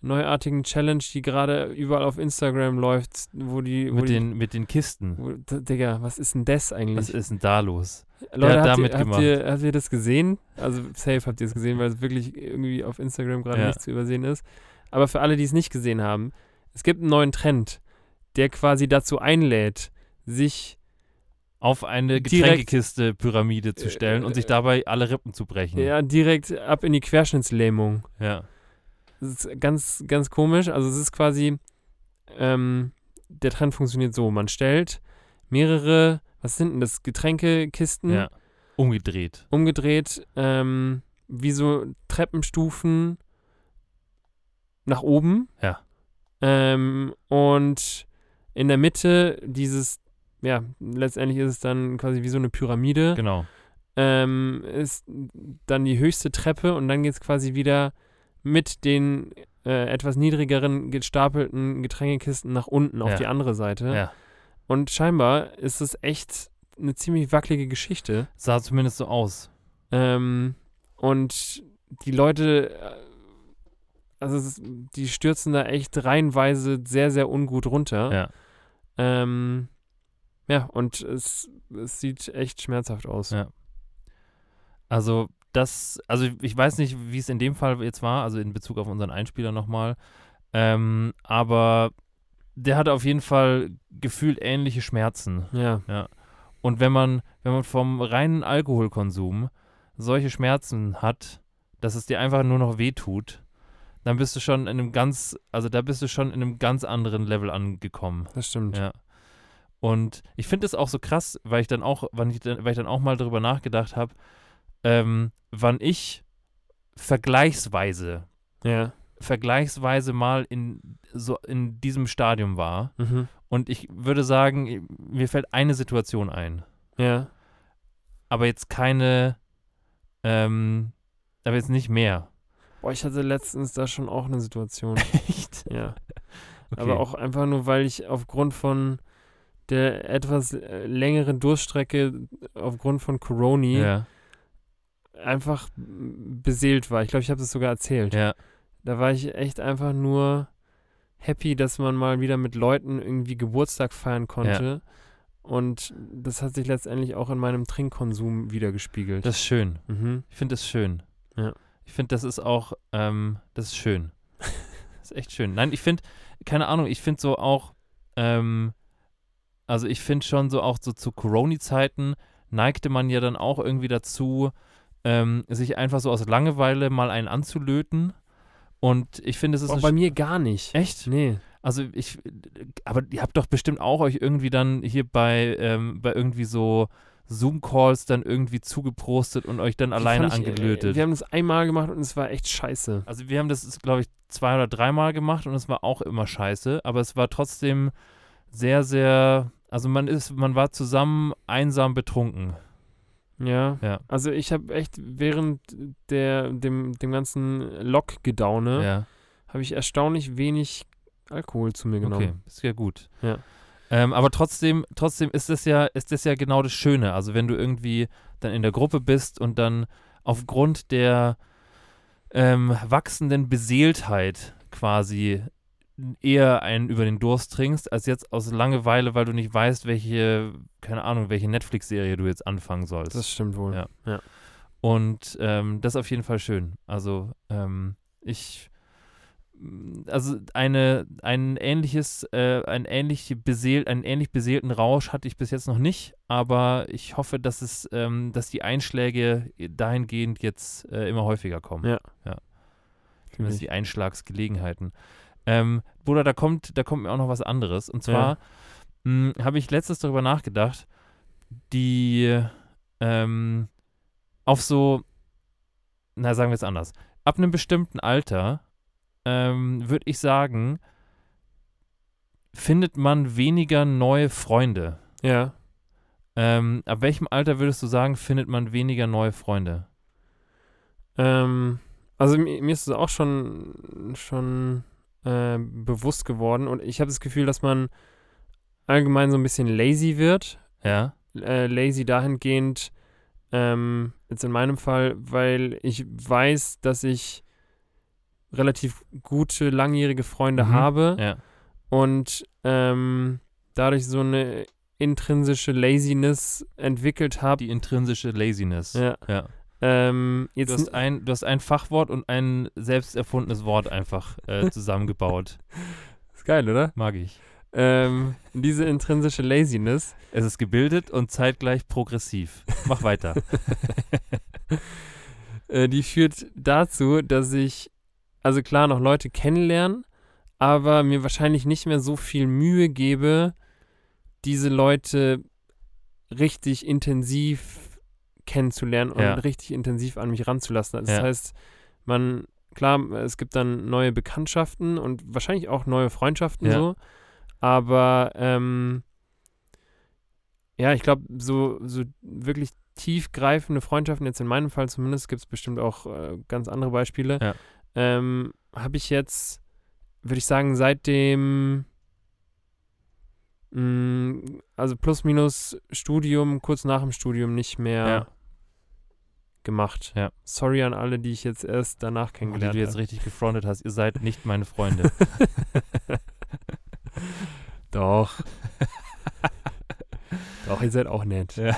neuartigen Challenge, die gerade überall auf Instagram läuft, wo die, wo mit die, den, mit den Kisten. wo, Digga, was ist denn das eigentlich? Was ist denn da los? Leute, hat habt, damit ihr, habt, gemacht. ihr, habt ihr das gesehen? Also safe habt ihr es gesehen, weil es wirklich irgendwie auf Instagram gerade Ja. nicht zu übersehen ist. Aber für alle, die es nicht gesehen haben, es gibt einen neuen Trend, der quasi dazu einlädt, sich Auf eine Getränkekiste-Pyramide zu stellen und sich dabei alle Rippen zu brechen. ja, direkt ab in die Querschnittslähmung. ja. Das ist ganz, ganz komisch. Also es ist quasi, ähm, der Trend funktioniert so. Man stellt mehrere, was sind denn das, Getränkekisten ja. Umgedreht. umgedreht, ähm, wie so Treppenstufen nach oben. Ja. Ähm, und in der Mitte dieses, ja, letztendlich ist es dann quasi wie so eine Pyramide. Genau. ähm, ist dann die höchste Treppe und dann geht es quasi wieder mit den äh, etwas niedrigeren gestapelten Getränkekisten nach unten auf Ja. die andere Seite. Ja. Und scheinbar ist es echt eine ziemlich wackelige Geschichte. Sah zumindest so aus. Ähm, und die Leute, äh, also es ist, die stürzen da echt reihenweise sehr, sehr ungut runter. Ja. Ähm, ja, und es, es sieht echt schmerzhaft aus. Ja. Also das, also ich weiß nicht, wie es in dem Fall jetzt war, also in Bezug auf unseren Einspieler nochmal, ähm, aber der hatte auf jeden Fall gefühlt ähnliche Schmerzen. Ja, Und wenn man, wenn man vom reinen Alkoholkonsum solche Schmerzen hat, dass es dir einfach nur noch wehtut, dann bist du schon in einem ganz, also da bist du schon in einem ganz anderen Level angekommen. das stimmt. Ja. Und ich finde es auch so krass, weil ich dann auch, wann ich dann, weil ich dann auch mal darüber nachgedacht habe, ähm, wann ich vergleichsweise, Ja. vergleichsweise mal in so in diesem Stadium war. Mhm. Und ich würde sagen, mir fällt eine Situation ein. Ja. Aber jetzt keine, ähm, aber jetzt nicht mehr. Boah, ich hatte letztens da schon auch eine Situation. *laughs* Echt? ja. Okay. Aber auch einfach nur, weil ich aufgrund von der etwas äh, längeren Durststrecke, aufgrund von Coroni, Ja, einfach beseelt war. Ich glaube, ich habe es sogar erzählt. ja, Da war ich echt einfach nur happy, dass man mal wieder mit Leuten irgendwie Geburtstag feiern konnte. Und das hat sich letztendlich auch in meinem Trinkkonsum wiedergespiegelt. das ist schön. mhm. Ich finde das schön. Ja. Ich finde, das ist auch, ähm, das ist schön. *laughs* das ist echt schön. Nein, ich finde, keine Ahnung, ich finde so auch, ähm, also ich finde schon so auch so zu Corona-Zeiten neigte man ja dann auch irgendwie dazu, ähm, sich einfach so aus Langeweile mal einen anzulöten. Und ich finde, es ist Boah, eine bei mir gar nicht. echt. Nee. Also ich, aber ihr habt doch bestimmt auch euch irgendwie dann hier bei, ähm, bei irgendwie so Zoom-Calls dann irgendwie zugeprostet und euch dann Die alleine ich, äh, angelötet. Wir haben das einmal gemacht und es war echt scheiße. Also wir haben das, glaube ich, zwei oder dreimal gemacht und es war auch immer scheiße, aber es war trotzdem sehr, sehr, also man ist, man war zusammen einsam betrunken. Ja. Ja. Also ich habe echt während der, dem, dem ganzen Lockgedaune Ja, habe ich erstaunlich wenig Alkohol zu mir okay, genommen. ist ja gut. Ja. Ähm, aber trotzdem, trotzdem ist das ja, ist das ja genau das Schöne. Also wenn du irgendwie dann in der Gruppe bist und dann aufgrund der ähm, wachsenden Beseeltheit quasi eher einen über den Durst trinkst, als jetzt aus Langeweile, weil du nicht weißt, welche, keine Ahnung, welche Netflix-Serie du jetzt anfangen sollst. Das stimmt wohl. Ja. Und ähm, das ist auf jeden Fall schön. Also ähm, ich, m, also eine, ein ähnliches, äh, ein ähnlich beseelt, einen ähnlich beseelten Rausch hatte ich bis jetzt noch nicht, aber ich hoffe, dass es, ähm, dass die Einschläge dahingehend jetzt äh, immer häufiger kommen. Ja. ja. Zumindest die Einschlagsgelegenheiten. Ähm, Bruder, da kommt, da kommt mir auch noch was anderes. Und zwar mh, habe ich letztens darüber nachgedacht, die ähm, auf so, na sagen wir es anders, ab einem bestimmten Alter ähm, würde ich sagen, findet man weniger neue Freunde. Ja. Ähm, ab welchem Alter würdest du sagen, findet man weniger neue Freunde? Ähm, also mir, mir ist es auch schon, schon äh, bewusst geworden und ich habe das Gefühl, dass man allgemein so ein bisschen lazy wird. Ja, Äh, lazy dahingehend, ähm, jetzt in meinem Fall, weil ich weiß, dass ich relativ gute, langjährige Freunde Mhm. habe ja, und ähm, dadurch so eine intrinsische Laziness entwickelt habe. die intrinsische Laziness. Ja. ja. Ähm, Du jetzt hast, ein, du hast ein Fachwort und ein selbst erfundenes Wort einfach äh, *laughs* zusammengebaut. ist geil, oder? Mag ich. Ähm, diese intrinsische Laziness, Es ist gebildet und zeitgleich progressiv. Mach weiter. *laughs* äh, die führt dazu, dass ich, also klar, noch Leute kennenlernen, aber mir wahrscheinlich nicht mehr so viel Mühe gebe, diese Leute richtig intensiv kennenzulernen und Ja. richtig intensiv an mich ranzulassen. Das Ja. heißt, man, klar, es gibt dann neue Bekanntschaften und wahrscheinlich auch neue Freundschaften so, aber ähm, ja, ich glaube, so, so wirklich tiefgreifende Freundschaften, jetzt in meinem Fall zumindest, gibt es bestimmt auch äh, ganz andere Beispiele, Ja. ähm, habe ich jetzt würde ich sagen, seit dem, mh, also plus minus Studium, kurz nach dem Studium nicht mehr Ja. Gemacht. Ja. Sorry an alle, die ich jetzt erst danach die kennengelernt du jetzt habe. richtig gefrontet hast. Ihr seid nicht meine Freunde. *laughs* Doch. Doch, ihr seid auch nett. Ja.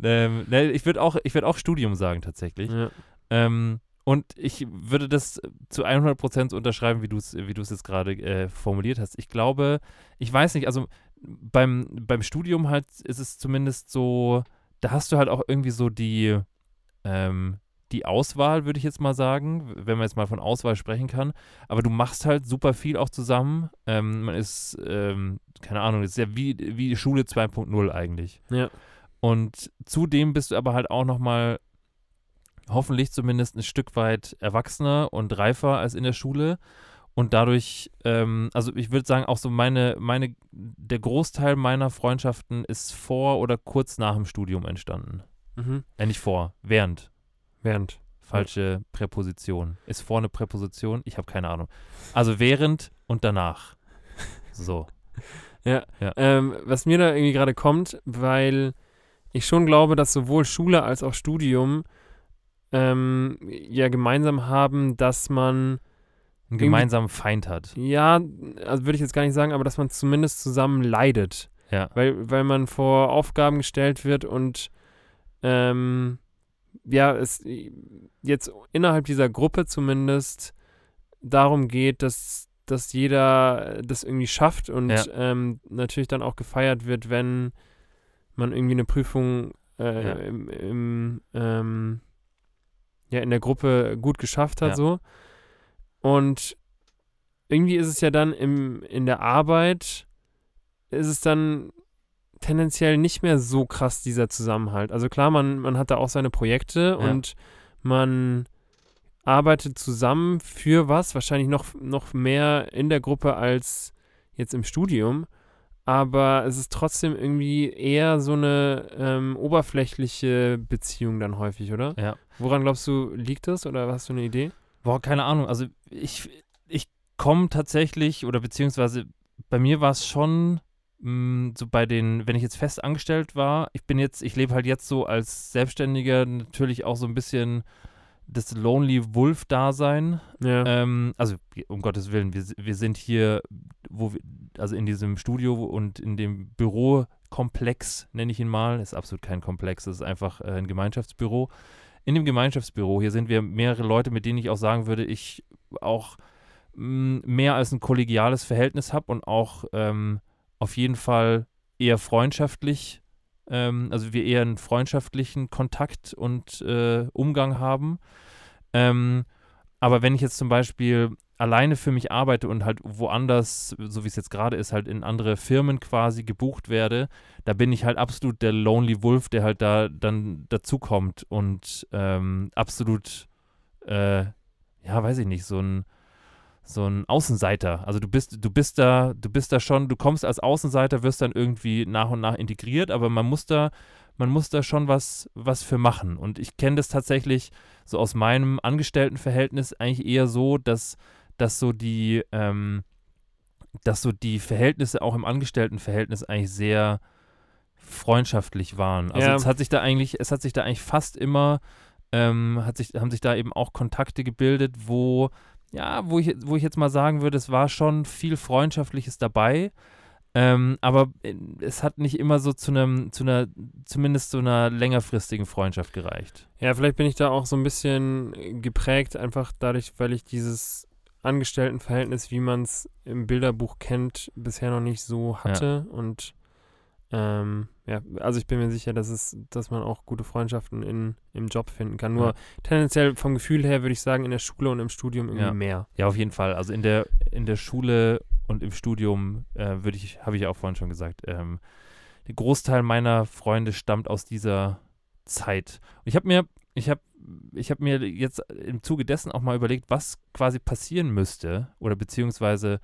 ähm, ne, ich würde auch, ich würd auch Studium sagen, tatsächlich. Ja. Ähm, und ich würde das zu 100% so unterschreiben, wie du es wie du's jetzt gerade äh, formuliert hast. Ich glaube, ich weiß nicht, also beim, beim Studium halt ist es zumindest so, da hast du halt auch irgendwie so die, ähm, die Auswahl, würde ich jetzt mal sagen, wenn man jetzt mal von Auswahl sprechen kann. Aber du machst halt super viel auch zusammen. Ähm, man ist, ähm, keine Ahnung, ist ja wie, wie Schule 2.0 eigentlich. Ja. Und zudem bist du aber halt auch nochmal hoffentlich zumindest ein Stück weit erwachsener und reifer als in der Schule. Und dadurch, ähm, also ich würde sagen, auch so meine, meine, der Großteil meiner Freundschaften ist vor oder kurz nach dem Studium entstanden. Mhm. Äh, nicht vor, während. Während. Falsche Präposition. Ist vor eine Präposition? Ich habe keine Ahnung. Also während und danach. *laughs* So. Ähm, was mir da irgendwie gerade kommt, weil ich schon glaube, dass sowohl Schule als auch Studium ähm, ja gemeinsam haben, dass man, Einen gemeinsamen Feind hat. ja, also würde ich jetzt gar nicht sagen, aber dass man zumindest zusammen leidet. Ja. Weil, weil man vor Aufgaben gestellt wird und ähm, ja, es jetzt innerhalb dieser Gruppe zumindest darum geht, dass, dass jeder das irgendwie schafft und Ja. ähm, natürlich dann auch gefeiert wird, wenn man irgendwie eine Prüfung äh, Ja. im, im ähm, ja, in der Gruppe gut geschafft hat, Ja. so. Und irgendwie ist es ja dann im, in der Arbeit, ist es dann tendenziell nicht mehr so krass, dieser Zusammenhalt. Also klar, man, man hat da auch seine Projekte Ja. und man arbeitet zusammen für was, wahrscheinlich noch, noch mehr in der Gruppe als jetzt im Studium. Aber es ist trotzdem irgendwie eher so eine ähm, oberflächliche Beziehung dann häufig, oder? Ja. Woran glaubst du, liegt das oder hast du eine Idee? Boah, keine Ahnung. Also ich, ich komme tatsächlich, oder beziehungsweise bei mir war es schon mh, so bei den, wenn ich jetzt fest angestellt war, ich bin jetzt, ich lebe halt jetzt so als Selbstständiger natürlich auch so ein bisschen das Lonely Wolf-Dasein. Ja. Ähm, also um Gottes Willen, wir, wir sind hier, wo wir, also in diesem Studio und in dem Bürokomplex, nenne ich ihn mal, ist absolut kein Komplex, es ist einfach äh, ein Gemeinschaftsbüro. In dem Gemeinschaftsbüro, hier sind wir mehrere Leute, mit denen ich auch sagen würde, ich auch mh, mehr als ein kollegiales Verhältnis habe und auch ähm, auf jeden Fall eher freundschaftlich, ähm, also wir eher einen freundschaftlichen Kontakt und äh, Umgang haben. Ähm, aber wenn ich jetzt zum Beispiel alleine für mich arbeite und halt woanders, so wie es jetzt gerade ist, halt in andere Firmen quasi gebucht werde, da bin ich halt absolut der Lonely Wolf, der halt da dann dazukommt und ähm, absolut, äh, ja, weiß ich nicht, so ein so ein Außenseiter. Also du bist, du bist da, du bist da schon, du kommst als Außenseiter, wirst dann irgendwie nach und nach integriert, aber man muss da, man muss da schon was, was für machen. Und ich kenne das tatsächlich so aus meinem Angestelltenverhältnis eigentlich eher so, dass, dass so die, ähm, dass so die Verhältnisse auch im Angestelltenverhältnis eigentlich sehr freundschaftlich waren. Also Ja. es hat sich da eigentlich, es hat sich da eigentlich fast immer, ähm, hat sich, haben sich da eben auch Kontakte gebildet, wo, ja, wo ich, wo ich jetzt mal sagen würde, es war schon viel Freundschaftliches dabei. Ähm, aber äh, es hat nicht immer so zu einem, zu einer, zumindest zu einer längerfristigen Freundschaft gereicht. Ja, vielleicht bin ich da auch so ein bisschen geprägt, einfach dadurch, weil ich dieses Angestelltenverhältnis, wie man es im Bilderbuch kennt, bisher noch nicht so hatte. Und ähm, ja, also ich bin mir sicher, dass es, dass man auch gute Freundschaften in, im Job finden kann. Nur Ja. tendenziell vom Gefühl her würde ich sagen, in der Schule und im Studium irgendwie Ja. mehr. Ja, auf jeden Fall. Also in der, in der Schule und im Studium äh, würde ich, habe ich auch vorhin schon gesagt, ähm, der Großteil meiner Freunde stammt aus dieser Zeit. Und ich habe mir, ich habe, ich habe mir jetzt im Zuge dessen auch mal überlegt, was quasi passieren müsste oder beziehungsweise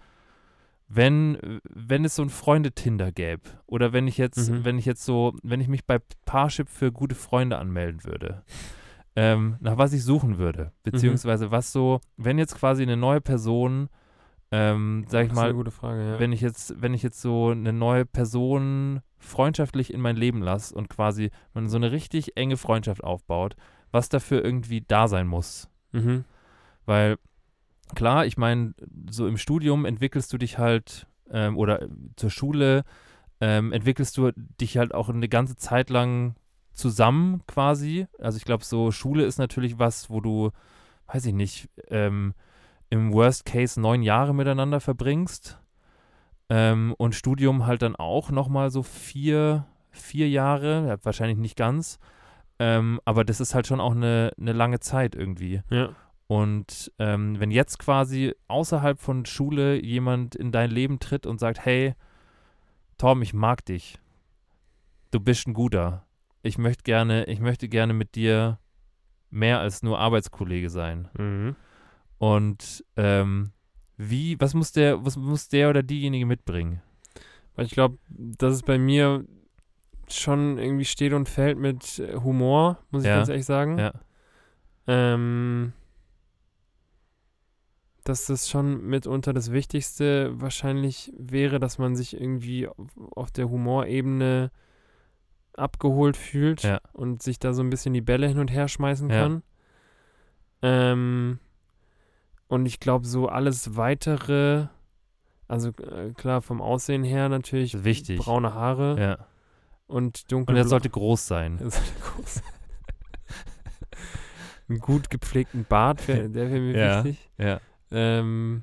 wenn, wenn es so ein Freunde-Tinder gäbe oder wenn ich jetzt, Mhm. wenn ich jetzt so, wenn ich mich bei Parship für gute Freunde anmelden würde, ähm, nach was ich suchen würde, beziehungsweise was so, wenn jetzt quasi eine neue Person ähm, sag ich mal, gute Frage, ja. wenn ich jetzt, wenn ich jetzt so eine neue Person freundschaftlich in mein Leben lasse und quasi man so eine richtig enge Freundschaft aufbaut, was dafür irgendwie da sein muss. mhm. Weil klar, ich meine, so im Studium entwickelst du dich halt ähm, oder zur Schule ähm, entwickelst du dich halt auch eine ganze Zeit lang zusammen quasi. Also ich glaube, so Schule ist natürlich was, wo du, weiß ich nicht, ähm, im Worst Case neun Jahre miteinander verbringst. Ähm, und Studium halt dann auch nochmal so vier, vier Jahre, ja, wahrscheinlich nicht ganz. Ähm, aber das ist halt schon auch eine, eine lange Zeit irgendwie. Ja. Und ähm, wenn jetzt quasi außerhalb von Schule jemand in dein Leben tritt und sagt, hey, Tom, ich mag dich. Du bist ein guter. Ich möchte gerne, ich möchte gerne mit dir mehr als nur Arbeitskollege sein. Mhm. Und ähm, wie, was muss der, was muss der oder diejenige mitbringen? Weil ich glaube, dass es bei mir schon irgendwie steht und fällt mit Humor, muss ich Ja. ganz ehrlich sagen. Ja. Ähm, dass das schon mitunter das Wichtigste wahrscheinlich wäre, dass man sich irgendwie auf, der Humorebene abgeholt fühlt Ja. und sich da so ein bisschen die Bälle hin und her schmeißen Ja. kann. Ähm, und ich glaube, so alles weitere, also äh, klar, vom Aussehen her natürlich wichtig. braune Haare Ja. und dunkle Und er sollte groß sein. er sollte groß sein. *laughs* Einen gut gepflegten Bart, *laughs* wär, der wäre mir Ja. wichtig. Ja. Ähm,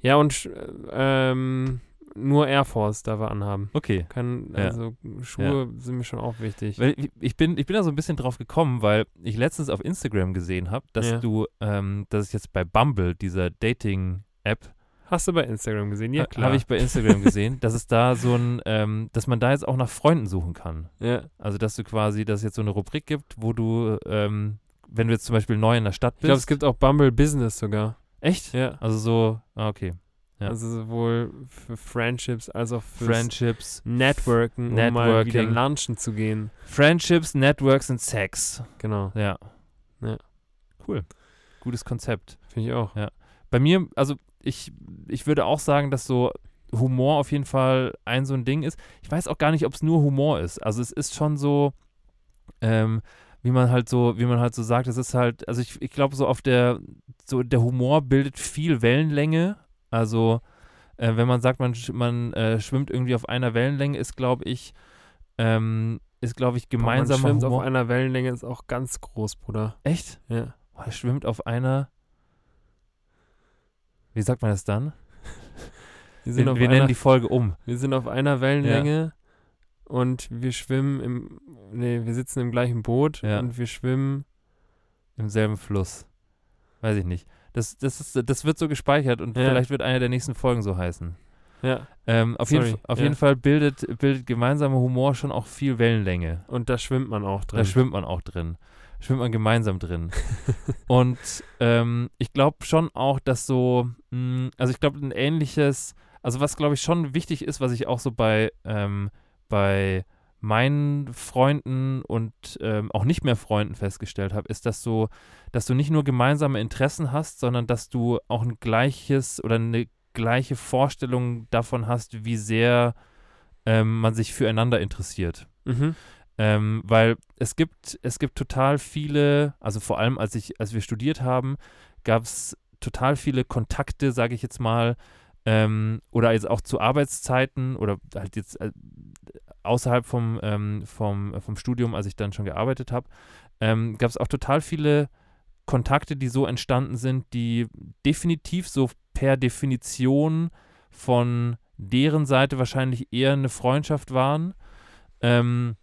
ja, und ähm, nur Air Force darf er anhaben. Okay. Kann, Ja. also Schuhe sind mir schon auch wichtig. Weil ich, ich, bin, ich bin da so ein bisschen drauf gekommen, weil ich letztens auf Instagram gesehen habe, dass Ja. du, ähm, dass es jetzt bei Bumble, dieser Dating-App, Hast du bei Instagram gesehen? Ja, klar. habe ich bei Instagram gesehen, dass es da so ein, ähm, dass man da jetzt auch nach Freunden suchen kann. ja. Also dass du quasi, dass es jetzt so eine Rubrik gibt, wo du, ähm, wenn du jetzt zum Beispiel neu in der Stadt Ich bist. glaube, es gibt auch Bumble Business sogar. Echt? Ja. Also so, ah, okay. Ja. Also sowohl für Friendships als auch für Friendships. Networken, um mal wieder Networking. lunchen zu gehen. Friendships, Networks und Sex. Genau, Ja. Ja. Cool. Gutes Konzept. finde ich auch. Bei mir, also ich, ich würde auch sagen, dass so Humor auf jeden Fall ein so ein Ding ist. Ich weiß auch gar nicht, ob es nur Humor ist. Also es ist schon so, ähm, wie man halt so, wie man halt so sagt, es ist halt, also ich, ich glaube so auf der, so der Humor bildet viel Wellenlänge. Also äh, wenn man sagt, man, man äh, schwimmt irgendwie auf einer Wellenlänge, ist glaube ich, ähm, ist glaube ich Boah, man gemeinsamer schwimmt Humor. auf einer Wellenlänge ist auch ganz groß, Bruder. Echt? Ja. Oh, er schwimmt auf einer. Wie sagt man das dann? Wir Wir, wir einer, nennen die Folge um. wir sind auf einer Wellenlänge und wir schwimmen im, nee, wir sitzen im gleichen Boot Ja. und wir schwimmen, Im selben Fluss. Weiß ich nicht. Das, das, ist, das wird so gespeichert und Ja. vielleicht wird eine der nächsten Folgen so heißen. ja, Ähm, auf jeden, Sorry, auf ja. jeden Fall bildet, bildet gemeinsamer Humor schon auch viel Wellenlänge. und da schwimmt man auch drin. Da schwimmt man auch drin. Schwimmt man gemeinsam drin. *laughs* und ähm, ich glaube schon auch, dass so, mh, also ich glaube ein ähnliches, also was glaube ich schon wichtig ist, was ich auch so bei, ähm, bei meinen Freunden und ähm, auch nicht mehr Freunden festgestellt habe, ist, dass so, dass du nicht nur gemeinsame Interessen hast, sondern dass du auch ein gleiches oder eine gleiche Vorstellung davon hast, wie sehr ähm, man sich füreinander interessiert. Mhm. Ähm, weil es gibt, es gibt total viele, also vor allem als ich, als wir studiert haben, gab es total viele Kontakte, sage ich jetzt mal, ähm, oder jetzt auch zu Arbeitszeiten oder halt jetzt äh, außerhalb vom, ähm, vom, vom Studium, als ich dann schon gearbeitet habe, ähm, gab es auch total viele Kontakte, die so entstanden sind, die definitiv so per Definition von deren Seite wahrscheinlich eher eine Freundschaft waren. Ähm,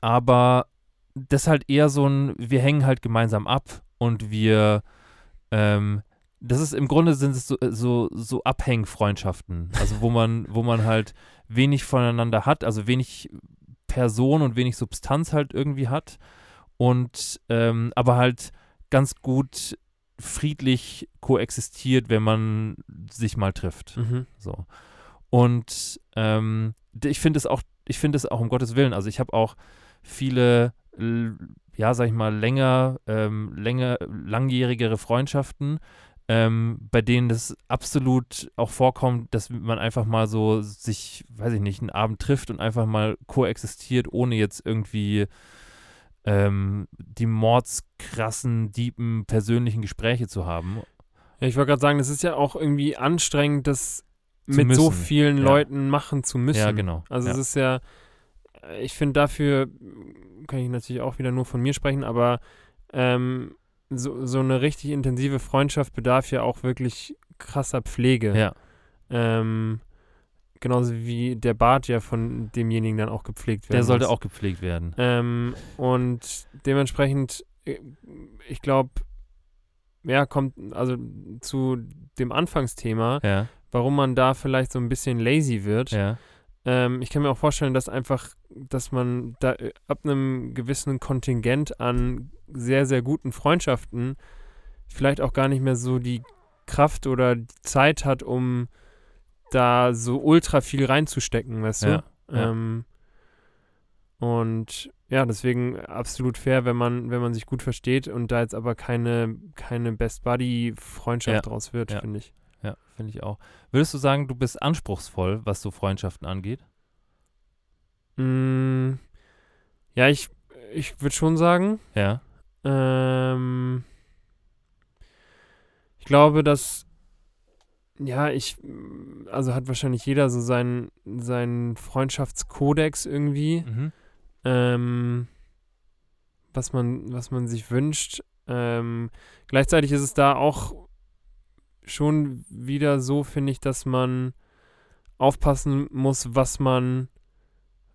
aber das ist halt eher so ein, wir hängen halt gemeinsam ab und wir, ähm, das ist im Grunde sind es so, so, so Abhängfreundschaften, also wo man, wo man halt wenig voneinander hat, also wenig Person und wenig Substanz halt irgendwie hat und ähm, aber halt ganz gut friedlich koexistiert, wenn man sich mal trifft. Mhm. So. Und ähm, ich finde es auch, ich finde es auch um Gottes Willen. Also ich habe auch viele, ja, sag ich mal, länger, ähm, länger, langjährigere Freundschaften, ähm, bei denen das absolut auch vorkommt, dass man einfach mal so sich, weiß ich nicht, einen Abend trifft und einfach mal koexistiert, ohne jetzt irgendwie ähm, die mordskrassen, diepen, persönlichen Gespräche zu haben. Ja, ich wollte gerade sagen, das ist ja auch irgendwie anstrengend, das Zu mit so müssen, vielen ja. Leuten machen zu müssen. Ja, genau. Also ja. es ist ja, äh, ich finde dafür, kann ich natürlich auch wieder nur von mir sprechen, aber ähm, so, so eine richtig intensive Freundschaft bedarf ja auch wirklich krasser Pflege. ja, Ähm, genauso wie der Bart ja von demjenigen dann auch gepflegt werden der sollte muss. auch gepflegt werden. Ähm, und dementsprechend, äh, ich glaube, ja, kommt also zu dem Anfangsthema, Ja, warum man da vielleicht so ein bisschen lazy wird. ja, Ähm, ich kann mir auch vorstellen, dass einfach, dass man da äh, ab einem gewissen Kontingent an sehr, sehr guten Freundschaften vielleicht auch gar nicht mehr so die Kraft oder die Zeit hat, um da so ultra viel reinzustecken, weißt du? Ja. Ähm, und ja, deswegen absolut fair, wenn man, wenn man sich gut versteht und da jetzt aber keine, keine Best Buddy-Freundschaft Ja, draus wird, finde ich. Ja, finde ich auch. Würdest du sagen, du bist anspruchsvoll, was so Freundschaften angeht? Mm, ja, ich, ich würde schon sagen, Ja, ähm, ich glaube, dass, ja, ich, also hat wahrscheinlich jeder so seinen, seinen Freundschaftskodex irgendwie, mhm. ähm, was man, was man sich wünscht. Ähm, gleichzeitig ist es da auch schon wieder so, finde ich, dass man aufpassen muss, was man,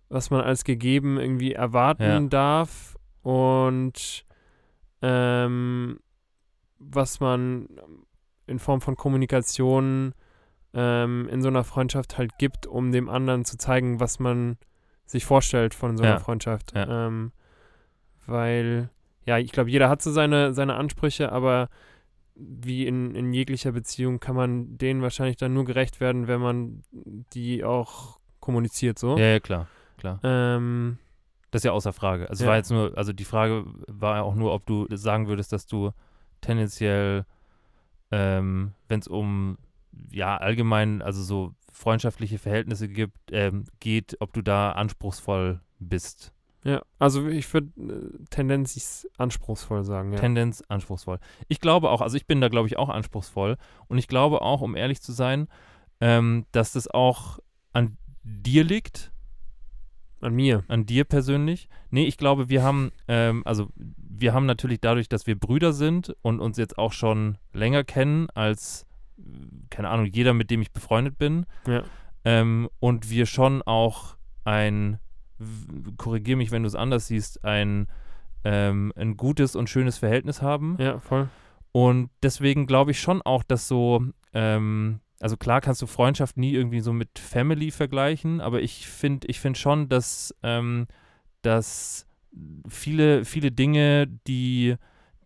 was man als gegeben irgendwie erwarten Ja. darf und ähm, was man in Form von Kommunikation ähm, in so einer Freundschaft halt gibt, um dem anderen zu zeigen, was man sich vorstellt von so einer Ja. Freundschaft. Ja. Ähm, weil, ja, ich glaube, jeder hat so seine, seine Ansprüche, aber wie in, in jeglicher Beziehung kann man denen wahrscheinlich dann nur gerecht werden, wenn man die auch kommuniziert so. ja, ja, klar, klar. Ähm, Das ist ja außer Frage. Also Ja. war jetzt nur, also die Frage war ja auch nur, ob du sagen würdest, dass du tendenziell, ähm, wenn es um ja allgemein, also so freundschaftliche Verhältnisse gibt, ähm, geht, ob du da anspruchsvoll bist. Ja, also ich würde äh, Tendenz anspruchsvoll sagen, ja. Tendenz anspruchsvoll. Ich glaube auch, also ich bin da glaube ich auch anspruchsvoll und ich glaube auch, um ehrlich zu sein, ähm, dass das auch an dir liegt, An mir. an dir persönlich. Nee, ich glaube, wir haben, ähm, also wir haben natürlich dadurch, dass wir Brüder sind und uns jetzt auch schon länger kennen als, keine Ahnung, jeder, mit dem ich befreundet bin. Ja. Ähm, und wir schon auch ein, korrigiere mich, wenn du es anders siehst, ein, ähm, ein gutes und schönes Verhältnis haben. Ja, voll. Und deswegen glaube ich schon auch, dass so, ähm, also klar kannst du Freundschaft nie irgendwie so mit Family vergleichen, aber ich finde ich find schon, dass, ähm, dass viele, viele Dinge, die,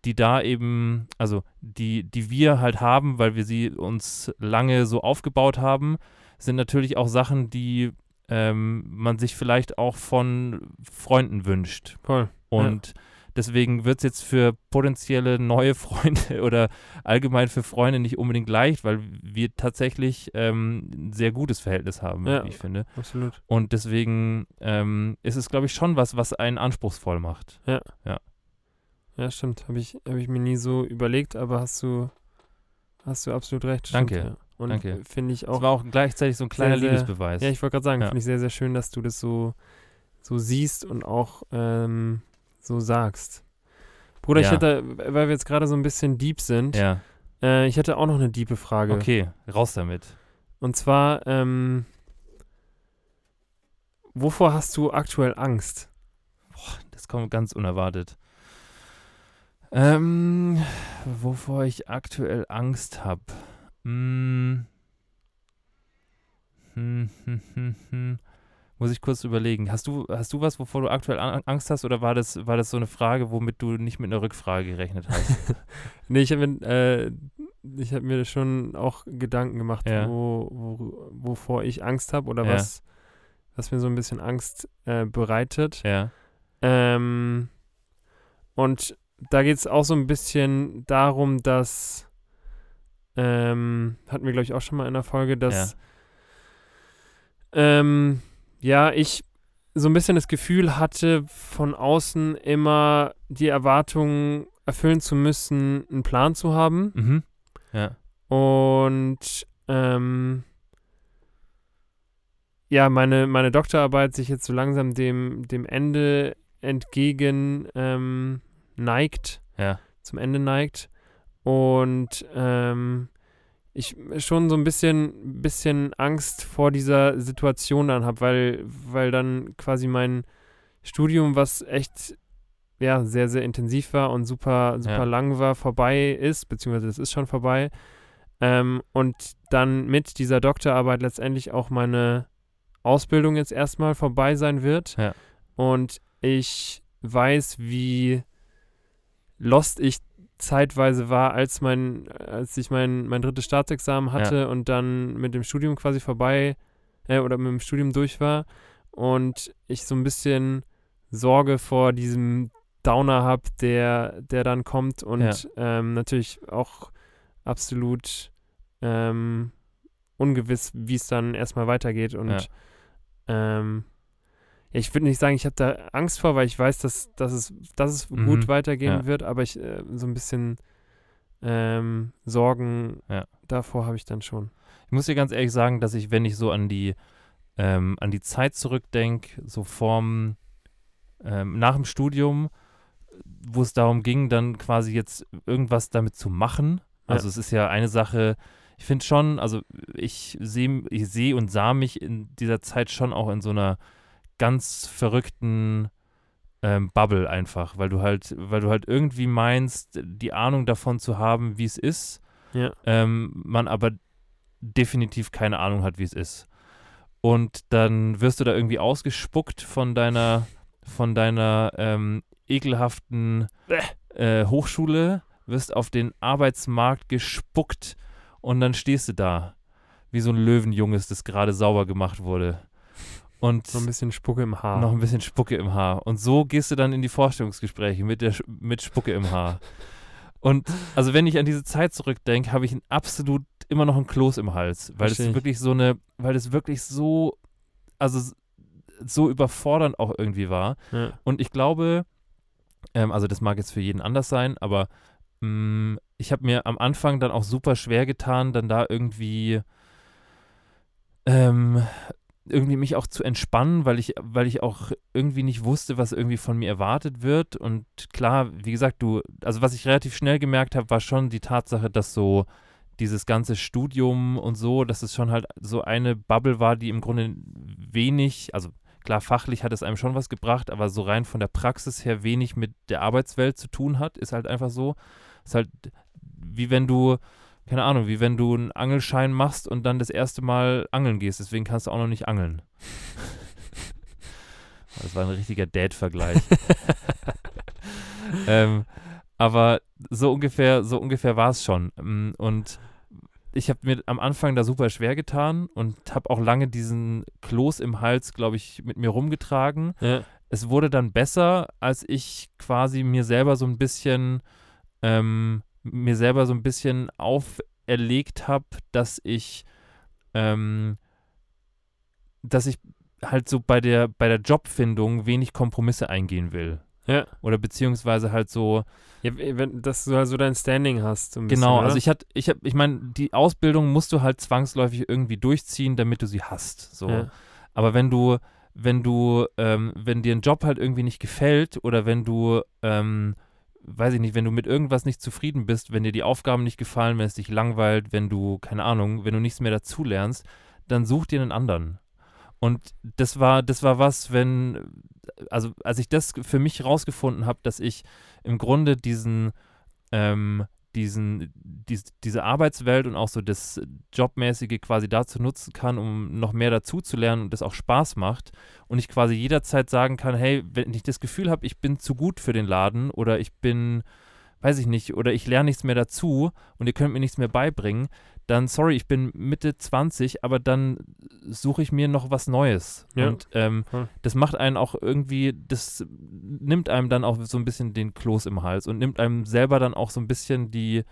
die da eben, also die, die wir halt haben, weil wir sie uns lange so aufgebaut haben, sind natürlich auch Sachen, die ähm, man sich vielleicht auch von Freunden wünscht. Voll. Und deswegen wird es jetzt für potenzielle neue *laughs* Freunde oder allgemein für Freunde nicht unbedingt leicht, weil wir tatsächlich ähm, ein sehr gutes Verhältnis haben, Ja. wie ich finde. Absolut. Und deswegen ähm, ist es, glaube ich, schon was, was einen anspruchsvoll macht. Ja, stimmt. Habe ich, hab ich mir nie so überlegt, aber hast du, hast du absolut recht. Stimmt, Danke. Ja. Und Danke. finde ich auch war auch gleichzeitig so ein kleiner sehr- Liebesbeweis. Ja, ich wollte gerade sagen, Ja. finde ich sehr, sehr schön, dass du das so, so siehst und auch ähm, so sagst. Bruder, ich Ja. hätte, weil wir jetzt gerade so ein bisschen deep sind, ja. äh, ich hätte auch noch eine diepe Frage. okay, raus damit. Und zwar, ähm, wovor hast du aktuell Angst? Das kommt ganz unerwartet. Ähm, wovor ich aktuell Angst habe. Hm. Hm, hm, hm, hm. Muss ich kurz überlegen. Hast du, hast du was, wovor du aktuell an- Angst hast, oder war das, war das so eine Frage, womit du nicht mit einer Rückfrage gerechnet hast? *laughs* Nee, ich habe mir, äh, ich hab mir schon auch Gedanken gemacht, Ja. wo, wo, wovor ich Angst habe oder Ja. was, was mir so ein bisschen Angst äh, bereitet. ja. Ähm, und da geht es auch so ein bisschen darum, dass ähm, hatten wir, glaube ich, auch schon mal in der Folge, dass ähm, ja, ich so ein bisschen das Gefühl hatte, von außen immer die Erwartungen erfüllen zu müssen, einen Plan zu haben. Mhm. Ja. Und ähm, ja, meine, meine Doktorarbeit sich jetzt so langsam dem, dem Ende entgegen ähm, neigt, Ja. zum Ende neigt. Und ähm, ich schon so ein bisschen, bisschen Angst vor dieser Situation dann habe, weil, weil dann quasi mein Studium, was echt ja, sehr, sehr intensiv war und super, super Ja. lang war, vorbei ist, beziehungsweise es ist schon vorbei. Ähm, und dann mit dieser Doktorarbeit letztendlich auch meine Ausbildung jetzt erstmal vorbei sein wird. Ja. Und ich weiß, wie lost ich zeitweise war, als mein, als ich mein, mein drittes Staatsexamen hatte und dann mit dem Studium quasi vorbei äh, oder mit dem Studium durch war und ich so ein bisschen Sorge vor diesem Downer habe, der, der dann kommt und Ja. ähm, natürlich auch absolut ähm, ungewiss, wie es dann erstmal weitergeht und Ja. ähm, ja, ich würde nicht sagen, ich habe da Angst vor, weil ich weiß, dass, dass, es, dass es gut Mhm. weitergehen Ja. wird, aber ich äh, so ein bisschen ähm, Sorgen Ja. davor habe ich dann schon. Ich muss dir ganz ehrlich sagen, dass ich, wenn ich so an die, ähm, an die Zeit zurückdenke, so vorm, ähm, nach dem Studium, wo es darum ging, dann quasi jetzt irgendwas damit zu machen. Ja. Also es ist ja eine Sache, ich finde schon, also ich sehe ich seh und sah mich in dieser Zeit schon auch in so einer ganz verrückten ähm, Bubble einfach, weil du halt, weil du halt irgendwie meinst, die Ahnung davon zu haben, wie es ist, Ja. ähm, man aber definitiv keine Ahnung hat, wie es ist. Und dann wirst du da irgendwie ausgespuckt von deiner, von deiner ähm, ekelhaften äh, Hochschule, wirst auf den Arbeitsmarkt gespuckt und dann stehst du da, wie so ein Löwenjunges, das gerade sauber gemacht wurde. Und So ein bisschen Spucke im Haar. noch ein bisschen Spucke im Haar. Und so gehst du dann in die Vorstellungsgespräche mit, der, mit Spucke im Haar. *laughs* Und also wenn ich an diese Zeit zurückdenke, habe ich ein absolut immer noch ein Kloß im Hals, weil es ich. wirklich so eine, weil es wirklich so, also so überfordernd auch irgendwie war. ja. Und ich glaube, ähm, also das mag jetzt für jeden anders sein, aber mh, ich habe mir am Anfang dann auch super schwer getan, dann da irgendwie ähm, irgendwie mich auch zu entspannen, weil ich, weil ich auch irgendwie nicht wusste, was irgendwie von mir erwartet wird. Und klar, wie gesagt, du, also was ich relativ schnell gemerkt habe, war schon die Tatsache, dass so dieses ganze Studium und so, dass es schon halt so eine Bubble war, die im Grunde wenig, also klar, fachlich hat es einem schon was gebracht, aber so rein von der Praxis her wenig mit der Arbeitswelt zu tun hat, ist halt einfach so. Ist halt wie wenn du, keine Ahnung, wie wenn du einen Angelschein machst und dann das erste Mal angeln gehst. Deswegen kannst du auch noch nicht angeln. *laughs* Das war ein richtiger Dad-Vergleich. *laughs* ähm, aber so ungefähr, so ungefähr war es schon. Mm, Und ich habe mir am Anfang da super schwer getan und habe auch lange diesen Kloß im Hals, glaube ich, mit mir rumgetragen. Ja. Es wurde dann besser, als ich quasi mir selber so ein bisschen, ähm, mir selber so ein bisschen auferlegt habe, dass ich, ähm, dass ich halt so bei der, bei der Jobfindung wenig Kompromisse eingehen will. Ja. Oder beziehungsweise halt so, ja, wenn, dass du halt so dein Standing hast. Bisschen, Genau, oder? also ich hatte, ich habe, ich meine, die Ausbildung musst du halt zwangsläufig irgendwie durchziehen, damit du sie hast. So. Ja. Aber wenn du, wenn du, ähm, wenn dir ein Job halt irgendwie nicht gefällt oder wenn du, ähm, weiß ich nicht, wenn du mit irgendwas nicht zufrieden bist, wenn dir die Aufgaben nicht gefallen, wenn es dich langweilt, wenn du, keine Ahnung, wenn du nichts mehr dazulernst, dann such dir einen anderen. Und das war, das war was, wenn, also als ich das für mich rausgefunden habe, dass ich im Grunde diesen, ähm, diesen, dies, diese Arbeitswelt und auch so das Jobmäßige quasi dazu nutzen kann, um noch mehr dazu zu lernen und das auch Spaß macht. Und ich quasi jederzeit sagen kann, hey, wenn ich das Gefühl habe, ich bin zu gut für den Laden oder ich bin, weiß ich nicht, oder ich lerne nichts mehr dazu und ihr könnt mir nichts mehr beibringen, dann, sorry, ich bin Mitte 20, aber dann suche ich mir noch was Neues. Ja, und ähm, voll. das macht einen auch irgendwie, das nimmt einem dann auch so ein bisschen den Kloß im Hals und nimmt einem selber dann auch so ein bisschen die,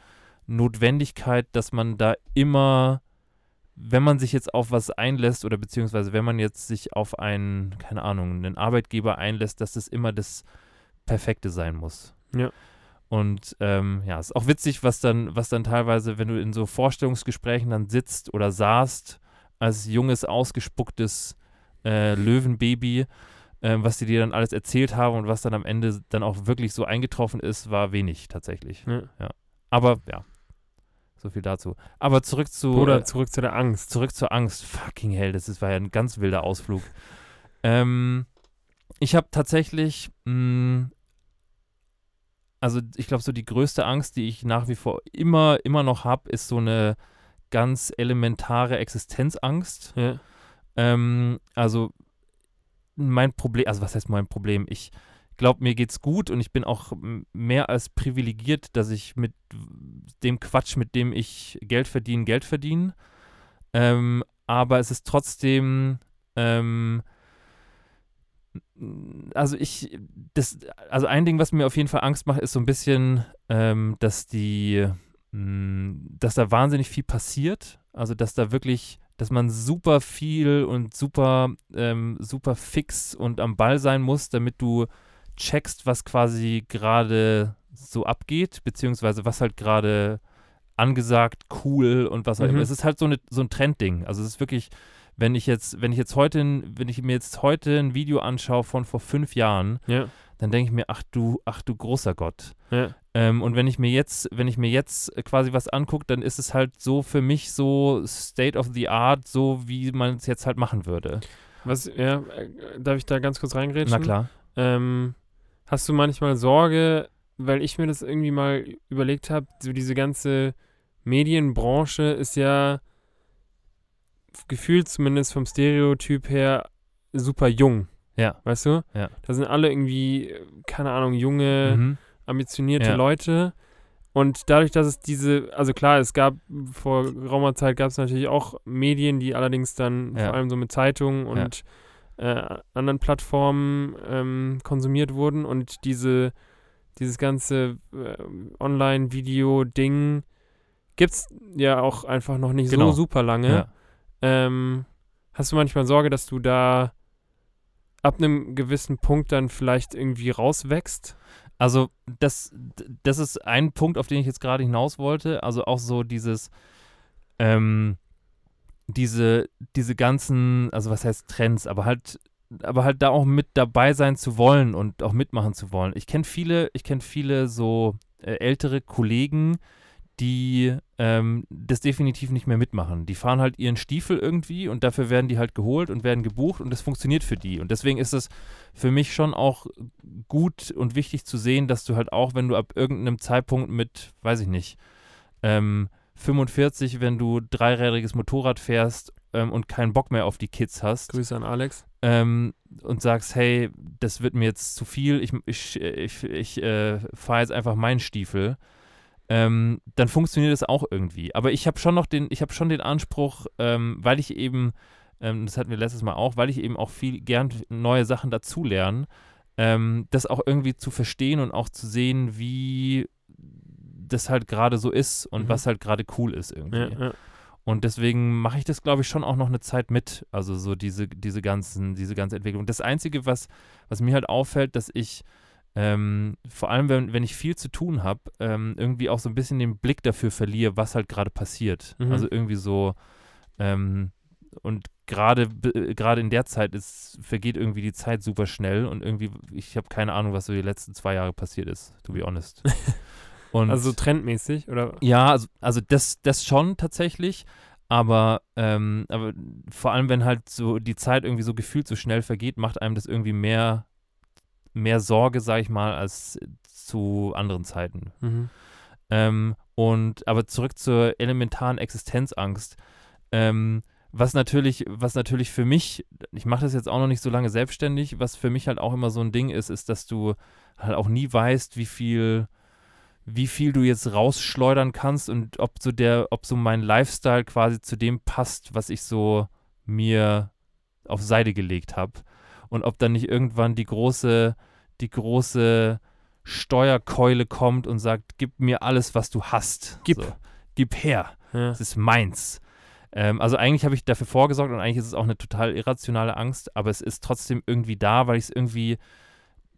Notwendigkeit, dass man da immer, wenn man sich jetzt auf was einlässt oder beziehungsweise wenn man jetzt sich auf einen, keine Ahnung, einen Arbeitgeber einlässt, dass das immer das Perfekte sein muss. Ja. Und ähm, ja, ist auch witzig, was dann, was dann teilweise, wenn du in so Vorstellungsgesprächen dann sitzt oder saßt, als junges, ausgespucktes äh, Löwenbaby, äh, was die dir dann alles erzählt haben und was dann am Ende dann auch wirklich so eingetroffen ist, war wenig tatsächlich. Ja. Aber ja, so viel dazu. Aber zurück zu Oder äh, zurück zu der Angst. zurück zur Angst. Fucking hell, das ist, war ja ein ganz wilder Ausflug. ähm, ich habe tatsächlich, mh, also ich glaube, so die größte Angst, die ich nach wie vor immer, immer noch habe, ist so eine ganz elementare Existenzangst. Ja. Ähm, also mein Problem, also was heißt mein Problem? Ich glaube, mir geht's gut und ich bin auch mehr als privilegiert, dass ich mit dem Quatsch, mit dem ich Geld verdiene, Geld verdiene. Ähm, aber es ist trotzdem, ähm, also ich, das, also ein Ding, was mir auf jeden Fall Angst macht, ist so ein bisschen, ähm, dass die, mh, dass da wahnsinnig viel passiert. Also dass da wirklich, dass man super viel und super, ähm, super fix und am Ball sein muss, damit du checkst, was quasi gerade so abgeht, beziehungsweise was halt gerade angesagt, cool und was auch Mhm. immer. Es ist halt so, eine, so ein Trendding. Also es ist wirklich, wenn ich jetzt, wenn ich jetzt heute, wenn ich mir jetzt heute ein Video anschaue von vor fünf Jahren, Ja. dann denke ich mir, ach du, ach du großer Gott. Ja. Ähm, und wenn ich mir jetzt, wenn ich mir jetzt quasi was angucke, dann ist es halt so für mich so State of the Art, so wie man es jetzt halt machen würde. Was, ja, äh, darf ich da ganz kurz reingrätschen? Na klar. Ähm, hast du manchmal Sorge, weil ich mir das irgendwie mal überlegt habe, so diese ganze Medienbranche ist ja gefühlt zumindest vom Stereotyp her super jung. Ja. Weißt du? Ja. Da sind alle irgendwie, keine Ahnung, junge, Mhm. ambitionierte Ja. Leute. Und dadurch, dass es diese, also klar, es gab vor geraumer Zeit gab es natürlich auch Medien, die allerdings dann Ja. vor allem so mit Zeitungen und äh, anderen Plattformen ähm, konsumiert wurden und diese, dieses ganze äh, Online-Video-Ding gibt es ja auch einfach noch nicht Genau. so super lange. Ja. Ähm, hast du manchmal Sorge, dass du da ab einem gewissen Punkt dann vielleicht irgendwie rauswächst? Also das, das ist ein Punkt, auf den ich jetzt gerade hinaus wollte. Also auch so dieses, ähm, diese, diese ganzen, also was heißt Trends, aber halt, aber halt da auch mit dabei sein zu wollen und auch mitmachen zu wollen. Ich kenne viele, ich kenne viele so äh, ältere Kollegen, die ähm, das definitiv nicht mehr mitmachen. Die fahren halt ihren Stiefel irgendwie und dafür werden die halt geholt und werden gebucht und das funktioniert für die. Und deswegen ist es für mich schon auch gut und wichtig zu sehen, dass du halt auch, wenn du ab irgendeinem Zeitpunkt mit, weiß ich nicht, ähm, 45, wenn du dreirädriges Motorrad fährst ähm, und keinen Bock mehr auf die Kids hast Grüße an Alex. ähm, und sagst, hey, das wird mir jetzt zu viel, ich, ich, ich, ich äh, fahre jetzt einfach meinen Stiefel, ähm, dann funktioniert das auch irgendwie. Aber ich habe schon noch den, ich habe schon den Anspruch, ähm, weil ich eben, ähm, das hatten wir letztes Mal auch, weil ich eben auch viel gern neue Sachen dazulerne, ähm, das auch irgendwie zu verstehen und auch zu sehen, wie das halt gerade so ist und Mhm. was halt gerade cool ist irgendwie. Ja, ja. Und deswegen mache ich das, glaube ich, schon auch noch eine Zeit mit. Also so diese, diese ganzen, diese ganze Entwicklung. Das Einzige, was, was mir halt auffällt, dass ich ähm, vor allem, wenn, wenn ich viel zu tun habe, ähm, irgendwie auch so ein bisschen den Blick dafür verliere, was halt gerade passiert. Mhm. Also irgendwie so, ähm, und gerade b- gerade in der Zeit ist, vergeht irgendwie die Zeit super schnell und irgendwie, ich habe keine Ahnung, was so die letzten zwei Jahre passiert ist, to be honest. *laughs* Und Also trendmäßig, oder? ja, also, also das, das schon tatsächlich. Aber, ähm, aber vor allem, wenn halt so die Zeit irgendwie so gefühlt so schnell vergeht, macht einem das irgendwie mehr, mehr Sorge, sag ich mal, als zu anderen Zeiten. Mhm. Ähm, und aber zurück zur elementaren Existenzangst. Ähm, was natürlich, was natürlich für mich, ich mache das jetzt auch noch nicht so lange selbstständig, was für mich halt auch immer so ein Ding ist, ist, dass du halt auch nie weißt, wie viel, wie viel du jetzt rausschleudern kannst und ob so der, ob so mein Lifestyle quasi zu dem passt, was ich so mir auf Seite gelegt habe. Und ob dann nicht irgendwann die große, die große Steuerkeule kommt und sagt, gib mir alles, was du hast. Gib. So, gib her. Ja. Es ist meins. Ähm, also eigentlich habe ich dafür vorgesorgt und eigentlich ist es auch eine total irrationale Angst, aber es ist trotzdem irgendwie da, weil ich es irgendwie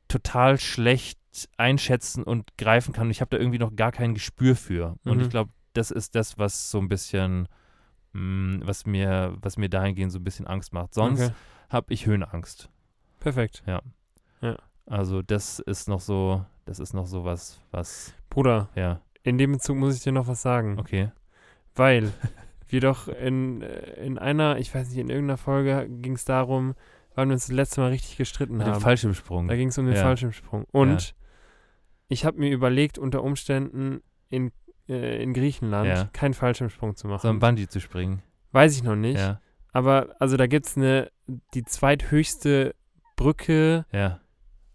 total schlecht einschätzen und greifen kann. Und ich habe da irgendwie noch gar kein Gespür für. Und Mhm. ich glaube, das ist das, was so ein bisschen, mh, was mir, was mir dahingehend so ein bisschen Angst macht. Sonst Okay. habe ich Höhenangst. Perfekt. Also das ist noch so, das ist noch so was, was, Bruder, ja, in dem Bezug muss ich dir noch was sagen. okay. Weil *laughs* wir doch in, äh, in einer, ich weiß nicht, in irgendeiner Folge ging es darum, weil wir uns das letzte Mal richtig gestritten Mit haben. Fallschirmsprung. Da ging es um den Ja. Fallschirmsprung. Und ich habe mir überlegt, unter Umständen in, äh, in Griechenland Ja. keinen Fallschirmsprung zu So ein machen. Bungee zu springen. Weiß ich noch nicht. Ja, Aber also da gibt es eine, die zweithöchste Brücke ja,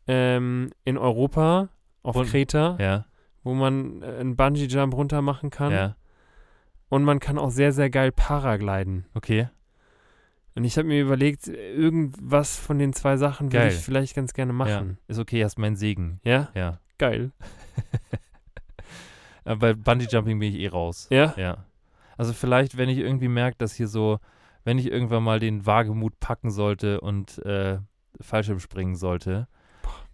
ähm, in Europa auf Und- Kreta, ja, wo man äh, einen Bungee-Jump runter machen kann. ja. Und man kann auch sehr, sehr geil Paragliden. Okay. Und ich habe mir überlegt, irgendwas von den zwei Sachen würde ich vielleicht ganz gerne Ja. machen. Ist okay, hast meinen Segen. Ja? Ja. Geil. *laughs* Bei Bungee Jumping bin ich eh raus. Ja? Ja. Also vielleicht, wenn ich irgendwie merke, dass hier so, wenn ich irgendwann mal den Wagemut packen sollte und äh, Fallschirm springen sollte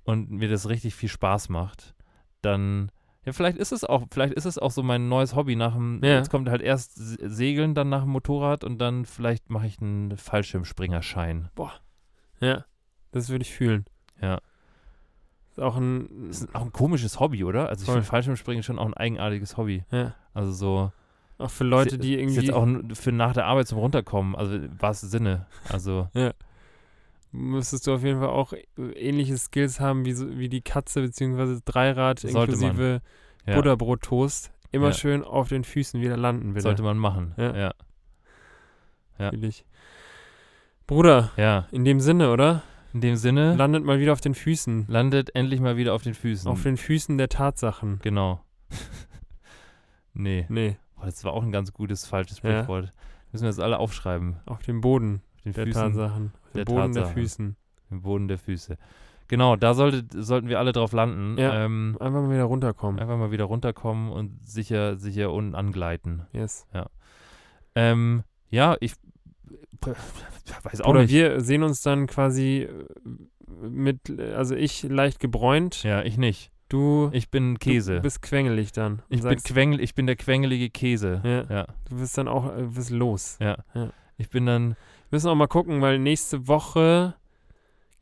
und mir das richtig viel Spaß macht, dann ja, vielleicht ist es auch, vielleicht ist es auch so mein neues Hobby nach dem, Ja. jetzt kommt halt erst Se- Segeln, dann nach dem Motorrad und dann vielleicht mache ich einen Fallschirmspringerschein. Ja. Das würde ich fühlen. Ja. Ist auch ein. Ist auch ein komisches Hobby, oder? Also ich finde Fallschirmspringen schon auch ein eigenartiges Hobby. Ja. Also so Auch für Leute, ist, die ist irgendwie. jetzt auch für nach der Arbeit zum runterkommen, also im wahrsten Sinne. Also müsstest du auf jeden Fall auch ähnliche Skills haben wie, so, wie die Katze, beziehungsweise Dreirad Sollte inklusive ja, Butterbrot-Toast. Immer Ja. schön auf den Füßen wieder landen, bitte. sollte man machen. Ja. Ja. ja. Natürlich. Bruder, Ja, in dem Sinne, oder? in dem Sinne, Landet mal wieder auf den Füßen. landet endlich mal wieder auf den Füßen. Auf den Füßen der Tatsachen. genau. *laughs* nee, Nee, Boah, das war auch ein ganz gutes falsches. Sprichwort. Müssen wir das alle aufschreiben. auf dem Boden den der Füßen, Tatsachen. Der Boden der Tatsachen. Füßen. im Boden der Füße. Genau, da sollte, sollten wir alle drauf landen. Ja. Ähm, Einfach mal wieder runterkommen. einfach mal wieder runterkommen und sicher, sicher unten angleiten. Yes. Ähm, ja, ich *laughs* weiß auch Oder nicht. wir sehen uns dann quasi äh, mit, also ich leicht gebräunt, ja, ich nicht. du, Ich bin Käse. du bist quengelig dann. ich, bin Quengel, ich bin der quengelige Käse. Ja. ja. Du bist dann auch, äh, bist los. Ja. Ja. Ich bin dann, Wir müssen auch mal gucken, weil nächste Woche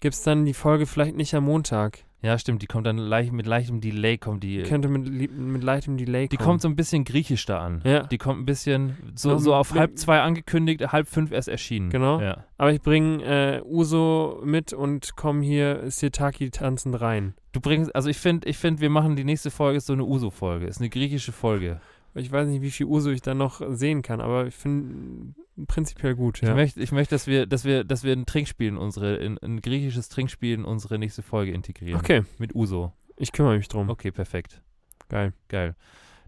gibt es dann die Folge vielleicht nicht am Montag. ja stimmt, die kommt dann leicht, mit leichtem Delay kommt die. Könnte mit, mit leichtem Delay die kommen. kommt so ein bisschen griechisch da an. Ja. Die kommt ein bisschen so, so auf halb zwei angekündigt, halb fünf erst erschienen. Genau. Ja. Aber ich bringe äh, Uso mit und komme hier Sirtaki tanzend rein. Du bringst, also ich finde, ich finde, wir machen die nächste Folge ist so eine Uso-Folge, ist eine griechische Folge. Ich weiß nicht, wie viel Uso ich da noch sehen kann, aber ich finde prinzipiell gut. Ich Ja. möchte, ich möchte, dass wir, dass wir, dass wir ein Trinkspiel in unsere, in, ein griechisches Trinkspiel in unsere nächste Folge integrieren. Okay, Mit Uso. ich kümmere mich drum. Okay, perfekt. Geil. Geil.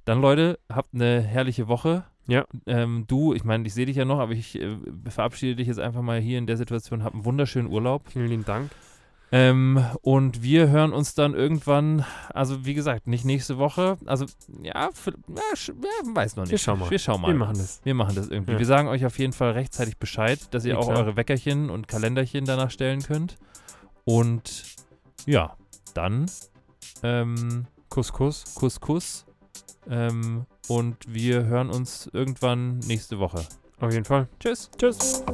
Dann, Leute, habt eine herrliche Woche. Ja. Ähm, du, ich meine, ich sehe dich ja noch, aber ich äh, verabschiede dich jetzt einfach mal hier in der Situation. Hab einen wunderschönen Urlaub. Vielen lieben Dank. Ähm, und wir hören uns dann irgendwann, also wie gesagt, nicht nächste Woche. Also, ja, für, ja, ja weiß noch nicht. Wir schauen mal. Wir schauen mal. Wir machen das. Wir machen das irgendwie. Ja. Wir sagen euch auf jeden Fall rechtzeitig Bescheid, dass ihr auch eure Weckerchen und Kalenderchen danach stellen könnt. Und ja, dann ähm, Kuss, Kuss. Kuss, Kuss. Ähm, und wir hören uns irgendwann nächste Woche. Auf jeden Fall. Tschüss. Tschüss.